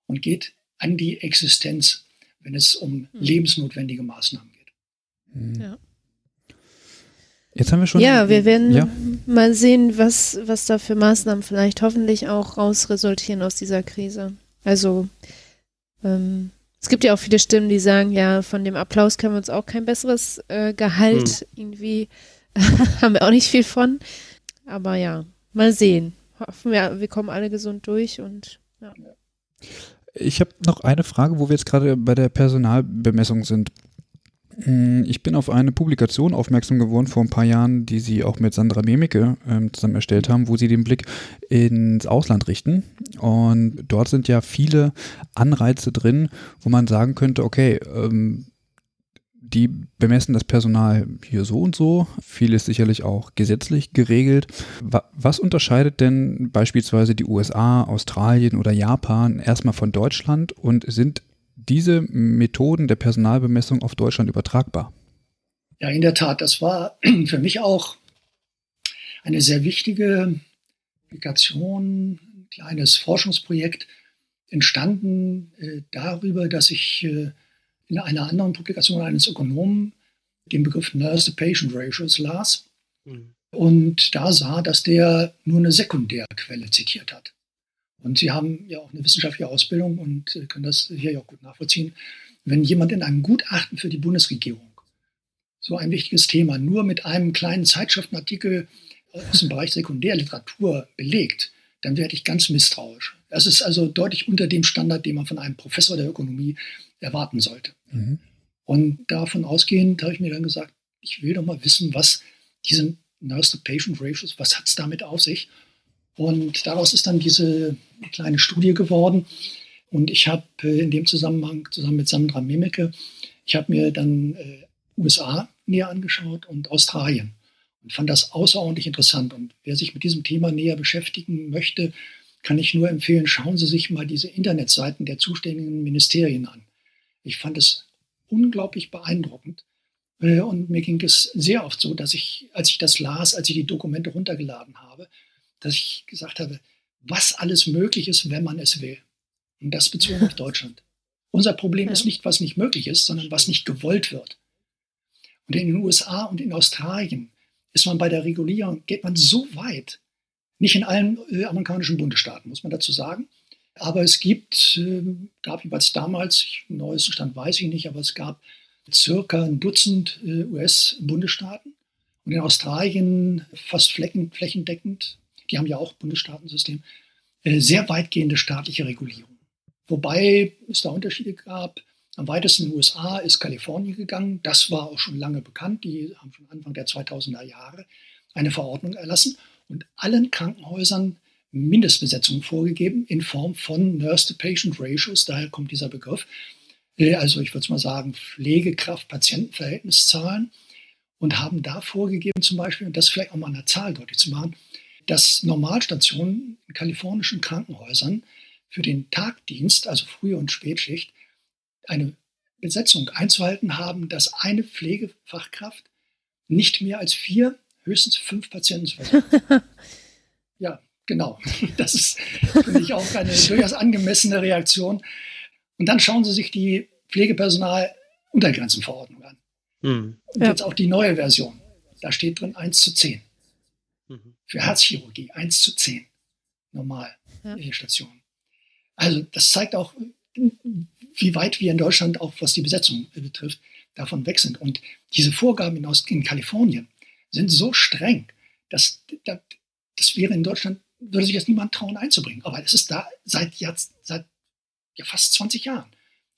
und geht an die Existenz, wenn es um mhm. lebensnotwendige Maßnahmen geht. Mhm. Ja. Jetzt haben wir schon. Ja, wir werden ja. mal sehen, was, was da für Maßnahmen vielleicht hoffentlich auch raus resultieren aus dieser Krise. Also, ähm, es gibt ja auch viele Stimmen, die sagen, ja, von dem Applaus können wir uns auch kein besseres äh, Gehalt hm. irgendwie, haben wir auch nicht viel von. Aber ja, mal sehen. Hoffen wir, wir kommen alle gesund durch und ja. Ich habe noch eine Frage, wo wir jetzt gerade bei der Personalbemessung sind. Hm, ich bin auf eine Publikation aufmerksam geworden vor ein paar Jahren, die sie auch mit Sandra Memike ähm, zusammen erstellt haben, wo sie den Blick ins Ausland richten. Und dort sind ja viele Anreize drin, wo man sagen könnte, okay, ähm, die bemessen das Personal hier so und so. Viel ist sicherlich auch gesetzlich geregelt. Was unterscheidet denn beispielsweise die USA, Australien oder Japan erstmal von Deutschland und sind diese Methoden der Personalbemessung auf Deutschland übertragbar? Ja, in der Tat. Das war für mich auch eine sehr wichtige Publikation, ein kleines Forschungsprojekt, entstanden äh, darüber, dass ich äh, in einer anderen Publikation eines Ökonomen den Begriff Nurse-Patient Ratios las mhm. und da sah, dass der nur eine Sekundärquelle zitiert hat. Und Sie haben ja auch eine wissenschaftliche Ausbildung und äh, können das hier ja auch gut nachvollziehen. Wenn jemand in einem Gutachten für die Bundesregierung so ein wichtiges Thema nur mit einem kleinen Zeitschriftenartikel aus dem Bereich Sekundärliteratur belegt, dann werde ich ganz misstrauisch. Das ist also deutlich unter dem Standard, den man von einem Professor der Ökonomie erwarten sollte. Mhm. Und davon ausgehend habe ich mir dann gesagt, ich will doch mal wissen, was diese Nurse-to-Patient-Ratios, was hat es damit auf sich? Und daraus ist dann diese kleine Studie geworden. Und ich habe äh, in dem Zusammenhang zusammen mit Sandra Mimeke, ich habe mir dann äh, USA näher angeschaut und Australien und fand das außerordentlich interessant. Und wer sich mit diesem Thema näher beschäftigen möchte, kann ich nur empfehlen, schauen Sie sich mal diese Internetseiten der zuständigen Ministerien an. Ich fand es unglaublich beeindruckend. Äh, und mir ging es sehr oft so, dass ich, als ich das las, als ich die Dokumente runtergeladen habe, dass ich gesagt habe, was alles möglich ist, wenn man es will. Und das bezogen auf Deutschland. Unser Problem ja. ist nicht, was nicht möglich ist, sondern was nicht gewollt wird. Und in den USA und in Australien ist man bei der Regulierung, geht man so weit, nicht in allen äh, amerikanischen Bundesstaaten, muss man dazu sagen. Aber es gibt, äh, gab jeweils damals, ich, neuesten Stand weiß ich nicht, aber es gab circa ein Dutzend äh, US-Bundesstaaten und in Australien fast flächendeckend die haben ja auch Bundesstaatensystem, äh, sehr weitgehende staatliche Regulierung. Wobei es da Unterschiede gab. Am weitesten in den USA ist Kalifornien gegangen. Das war auch schon lange bekannt. Die haben schon Anfang der 2000er Jahre eine Verordnung erlassen und allen Krankenhäusern Mindestbesetzungen vorgegeben in Form von Nurse-to-Patient-Ratios. Daher kommt dieser Begriff. Äh, also ich würde mal sagen Pflegekraft-Patienten-Verhältniszahlen und haben da vorgegeben zum Beispiel, und das vielleicht auch mal an der Zahl deutlich zu machen, dass Normalstationen in kalifornischen Krankenhäusern für den Tagdienst, also Früh- und Spätschicht, eine Besetzung einzuhalten haben, dass eine Pflegefachkraft nicht mehr als vier, höchstens fünf Patienten versorgt. ja, genau. Das ist, finde ich, auch eine durchaus angemessene Reaktion. Und dann schauen Sie sich die Pflegepersonal-Untergrenzenverordnung an. Hm. Und ja. jetzt auch die neue Version. Da steht drin 1 zu 10. Mhm. Für Herzchirurgie 1 zu 10. Normal, ja. Stationen. Also das zeigt auch, wie weit wir in Deutschland auch, was die Besetzung betrifft, davon weg sind. Und diese Vorgaben in, in Kalifornien sind so streng, dass, dass das wäre in Deutschland, würde sich das niemand trauen einzubringen. Aber es ist da seit, jetzt, seit ja, fast 20 Jahren,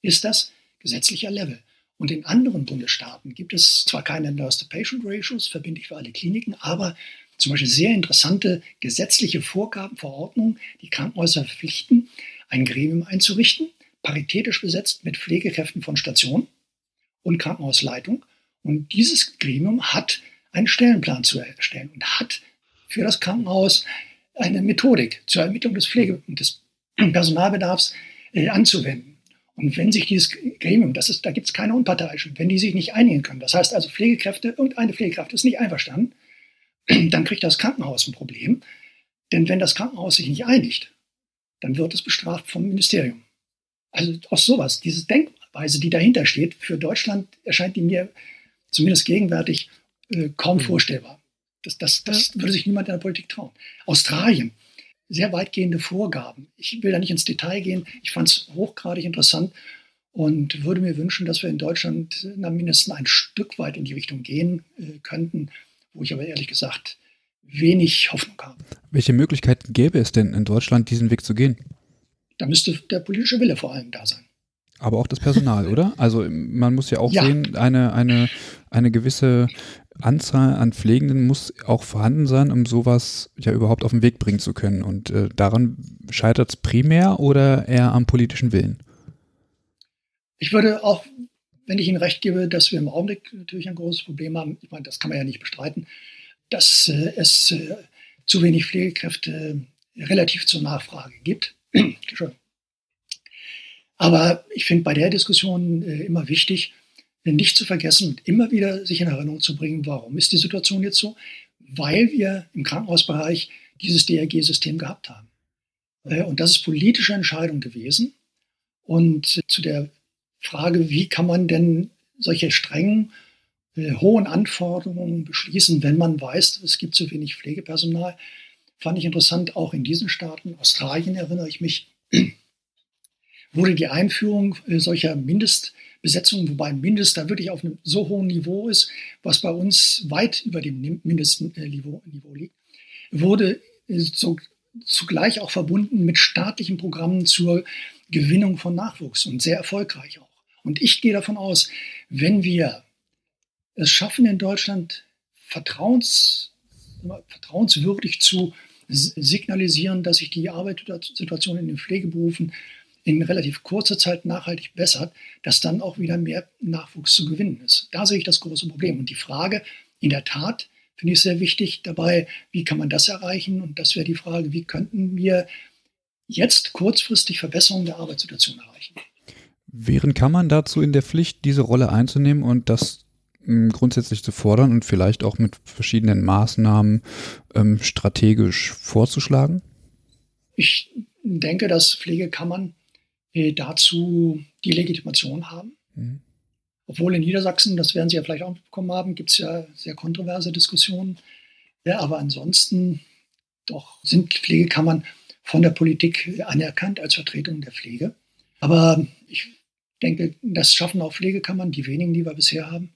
ist das gesetzlicher Level. Und in anderen Bundesstaaten gibt es zwar keine Nurse-to-Patient-Ratios, verbindlich für alle Kliniken, aber zum Beispiel sehr interessante gesetzliche Vorgaben, Verordnungen, die Krankenhäuser verpflichten, ein Gremium einzurichten, paritätisch besetzt mit Pflegekräften von Station und Krankenhausleitung. Und dieses Gremium hat einen Stellenplan zu erstellen und hat für das Krankenhaus eine Methodik zur Ermittlung des Pflege- und des Personalbedarfs äh, anzuwenden. Und wenn sich dieses Gremium, das ist, da gibt es keine Unparteiischen, wenn die sich nicht einigen können, das heißt also Pflegekräfte, irgendeine Pflegekraft ist nicht einverstanden, dann kriegt das Krankenhaus ein Problem. Denn wenn das Krankenhaus sich nicht einigt, dann wird es bestraft vom Ministerium. Also aus sowas, diese Denkweise, die dahinter steht, für Deutschland erscheint die mir zumindest gegenwärtig äh, kaum mhm. vorstellbar. Das, das, das würde sich niemand in der Politik trauen. Australien, sehr weitgehende Vorgaben. Ich will da nicht ins Detail gehen. Ich fand es hochgradig interessant und würde mir wünschen, dass wir in Deutschland na, mindestens ein Stück weit in die Richtung gehen äh, könnten, wo ich aber ehrlich gesagt wenig Hoffnung habe. Welche Möglichkeiten gäbe es denn in Deutschland, diesen Weg zu gehen? Da müsste der politische Wille vor allem da sein. Aber auch das Personal, oder? Also man muss ja auch ja. sehen, eine, eine, eine gewisse Anzahl an Pflegenden muss auch vorhanden sein, um sowas ja überhaupt auf den Weg bringen zu können. Und äh, daran scheitert es primär oder eher am politischen Willen? Ich würde auch, wenn ich Ihnen recht gebe, dass wir im Augenblick natürlich ein großes Problem haben, ich meine, das kann man ja nicht bestreiten, dass äh, es äh, zu wenig Pflegekräfte relativ zur Nachfrage gibt. Aber ich finde bei der Diskussion äh, immer wichtig, nicht zu vergessen und immer wieder sich in Erinnerung zu bringen, warum ist die Situation jetzt so? Weil wir im Krankenhausbereich dieses DRG-System gehabt haben. Äh, und das ist politische Entscheidung gewesen. Und zu der Frage, wie kann man denn solche strengen, äh, hohen Anforderungen beschließen, wenn man weiß, es gibt zu wenig Pflegepersonal, fand ich interessant, auch in diesen Staaten, Australien erinnere ich mich, wurde die Einführung äh, solcher Mindestbesetzungen, wobei Mindest da wirklich auf einem so hohen Niveau ist, was bei uns weit über dem Mindestniveau liegt, wurde äh, zugleich auch verbunden mit staatlichen Programmen zur Gewinnung von Nachwuchs und sehr erfolgreich auch. Und ich gehe davon aus, wenn wir es schaffen, in Deutschland vertrauens, vertrauenswürdig zu signalisieren, dass sich die Arbeitssituation in den Pflegeberufen in relativ kurzer Zeit nachhaltig bessert, dass dann auch wieder mehr Nachwuchs zu gewinnen ist. Da sehe ich das große Problem. Und die Frage, in der Tat, finde ich sehr wichtig dabei, wie kann man das erreichen? Und das wäre die Frage, wie könnten wir jetzt kurzfristig Verbesserungen der Arbeitssituation erreichen? Wären kann man dazu in der Pflicht, diese Rolle einzunehmen und das ähm, grundsätzlich zu fordern und vielleicht auch mit verschiedenen Maßnahmen ähm, strategisch vorzuschlagen? Ich denke, dass Pflegekammern dazu die Legitimation haben. Mhm. Obwohl in Niedersachsen, das werden Sie ja vielleicht auch mitbekommen haben, gibt es ja sehr kontroverse Diskussionen. Ja, aber ansonsten doch sind Pflegekammern von der Politik anerkannt als Vertretung der Pflege. Aber ich denke, das schaffen auch Pflegekammern, die wenigen, die wir bisher haben,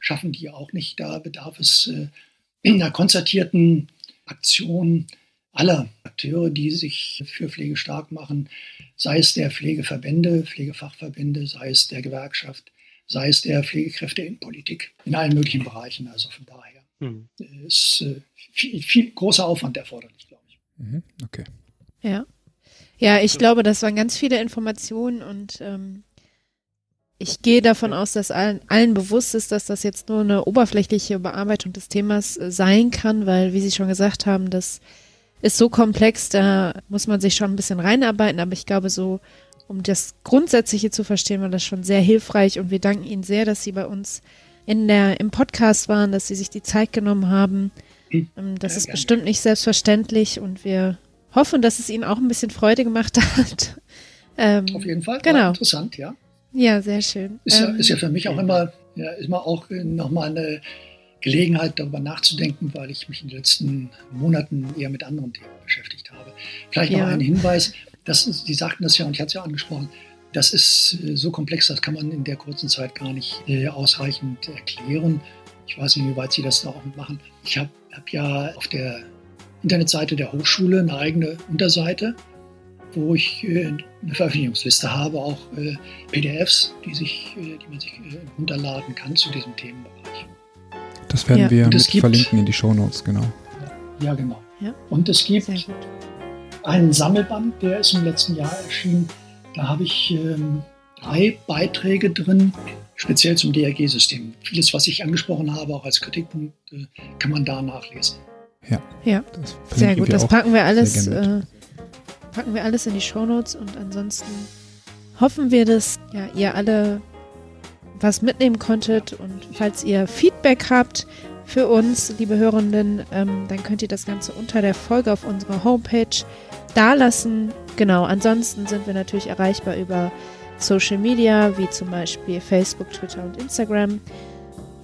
schaffen die auch nicht. Da bedarf es äh, einer konzertierten Aktion aller Akteure, die sich für Pflege stark machen, sei es der Pflegeverbände, Pflegefachverbände, sei es der Gewerkschaft, sei es der Pflegekräfte in Politik, in allen möglichen Bereichen. Also von daher mhm. ist äh, viel, viel, großer Aufwand erforderlich, glaube ich. Mhm. Okay. Ja. Ja, ich glaube, das waren ganz viele Informationen und ähm, ich gehe davon aus, dass allen, allen bewusst ist, dass das jetzt nur eine oberflächliche Bearbeitung des Themas äh, sein kann, weil, wie Sie schon gesagt haben, das ist so komplex, da muss man sich schon ein bisschen reinarbeiten, aber ich glaube, so, um das Grundsätzliche zu verstehen, war das schon sehr hilfreich und wir danken Ihnen sehr, dass Sie bei uns in der, im Podcast waren, dass Sie sich die Zeit genommen haben. Hm. Ähm, das ist bestimmt nicht selbstverständlich und wir hoffen, dass es Ihnen auch ein bisschen Freude gemacht hat. Ähm, Auf jeden Fall, genau. interessant, ja. Ja, sehr schön. Ist ja, ähm, ist ja für mich auch immer, ja, immer auch nochmal eine Gelegenheit, darüber nachzudenken, weil ich mich in den letzten Monaten eher mit anderen Themen beschäftigt habe. Vielleicht ja. noch ein Hinweis, das, Sie sagten das ja und ich hatte es ja angesprochen, das ist äh, so komplex, das kann man in der kurzen Zeit gar nicht äh, ausreichend erklären. Ich weiß nicht, wie weit Sie das da auch machen. Ich habe hab ja auf der Internetseite der Hochschule eine eigene Unterseite, wo ich äh, eine Veröffentlichungsliste habe, auch PDFs, die, sich, die man sich runterladen kann zu diesem Themenbereich. Das werden ja. wir mit gibt, verlinken in die Shownotes, genau. Ja, genau. Ja. Und es gibt einen Sammelband, der ist im letzten Jahr erschienen. Da habe ich ähm, drei Beiträge drin, speziell zum DRG-System. Vieles, was ich angesprochen habe, auch als Kritikpunkt, äh, kann man da nachlesen. Ja. Ja. Sehr gut. Das packen wir alles, äh, packen wir alles in die Shownotes und ansonsten hoffen wir, dass ja, ihr alle was mitnehmen konntet und falls ihr Feedback habt für uns, liebe Hörenden, ähm, dann könnt ihr das Ganze unter der Folge auf unserer Homepage dalassen. Genau, ansonsten sind wir natürlich erreichbar über Social Media, wie zum Beispiel Facebook, Twitter und Instagram.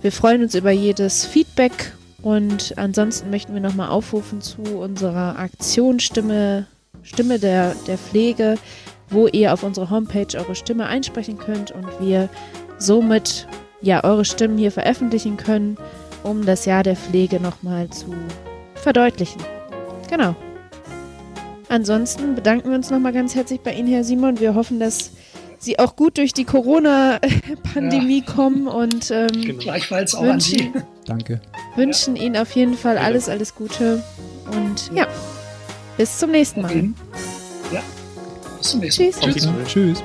Wir freuen uns über jedes Feedback und ansonsten möchten wir nochmal aufrufen zu unserer Aktion Stimme, Stimme der, der Pflege, wo ihr auf unserer Homepage eure Stimme einsprechen könnt und wir somit ja eure Stimmen hier veröffentlichen können, um das Jahr der Pflege nochmal zu verdeutlichen. Genau. Ansonsten bedanken wir uns nochmal ganz herzlich bei Ihnen, Herr Simon. Wir hoffen, dass Sie auch gut durch die Corona-Pandemie ja. kommen und ähm, genau. gleichfalls auch wünschen, an Sie. Danke. Wünschen ja. Ihnen auf jeden Fall alles, alles Gute und ja, bis zum nächsten Mal. Ja, bis zum nächsten Mal. Tschüss. Tschüss. Tschüss.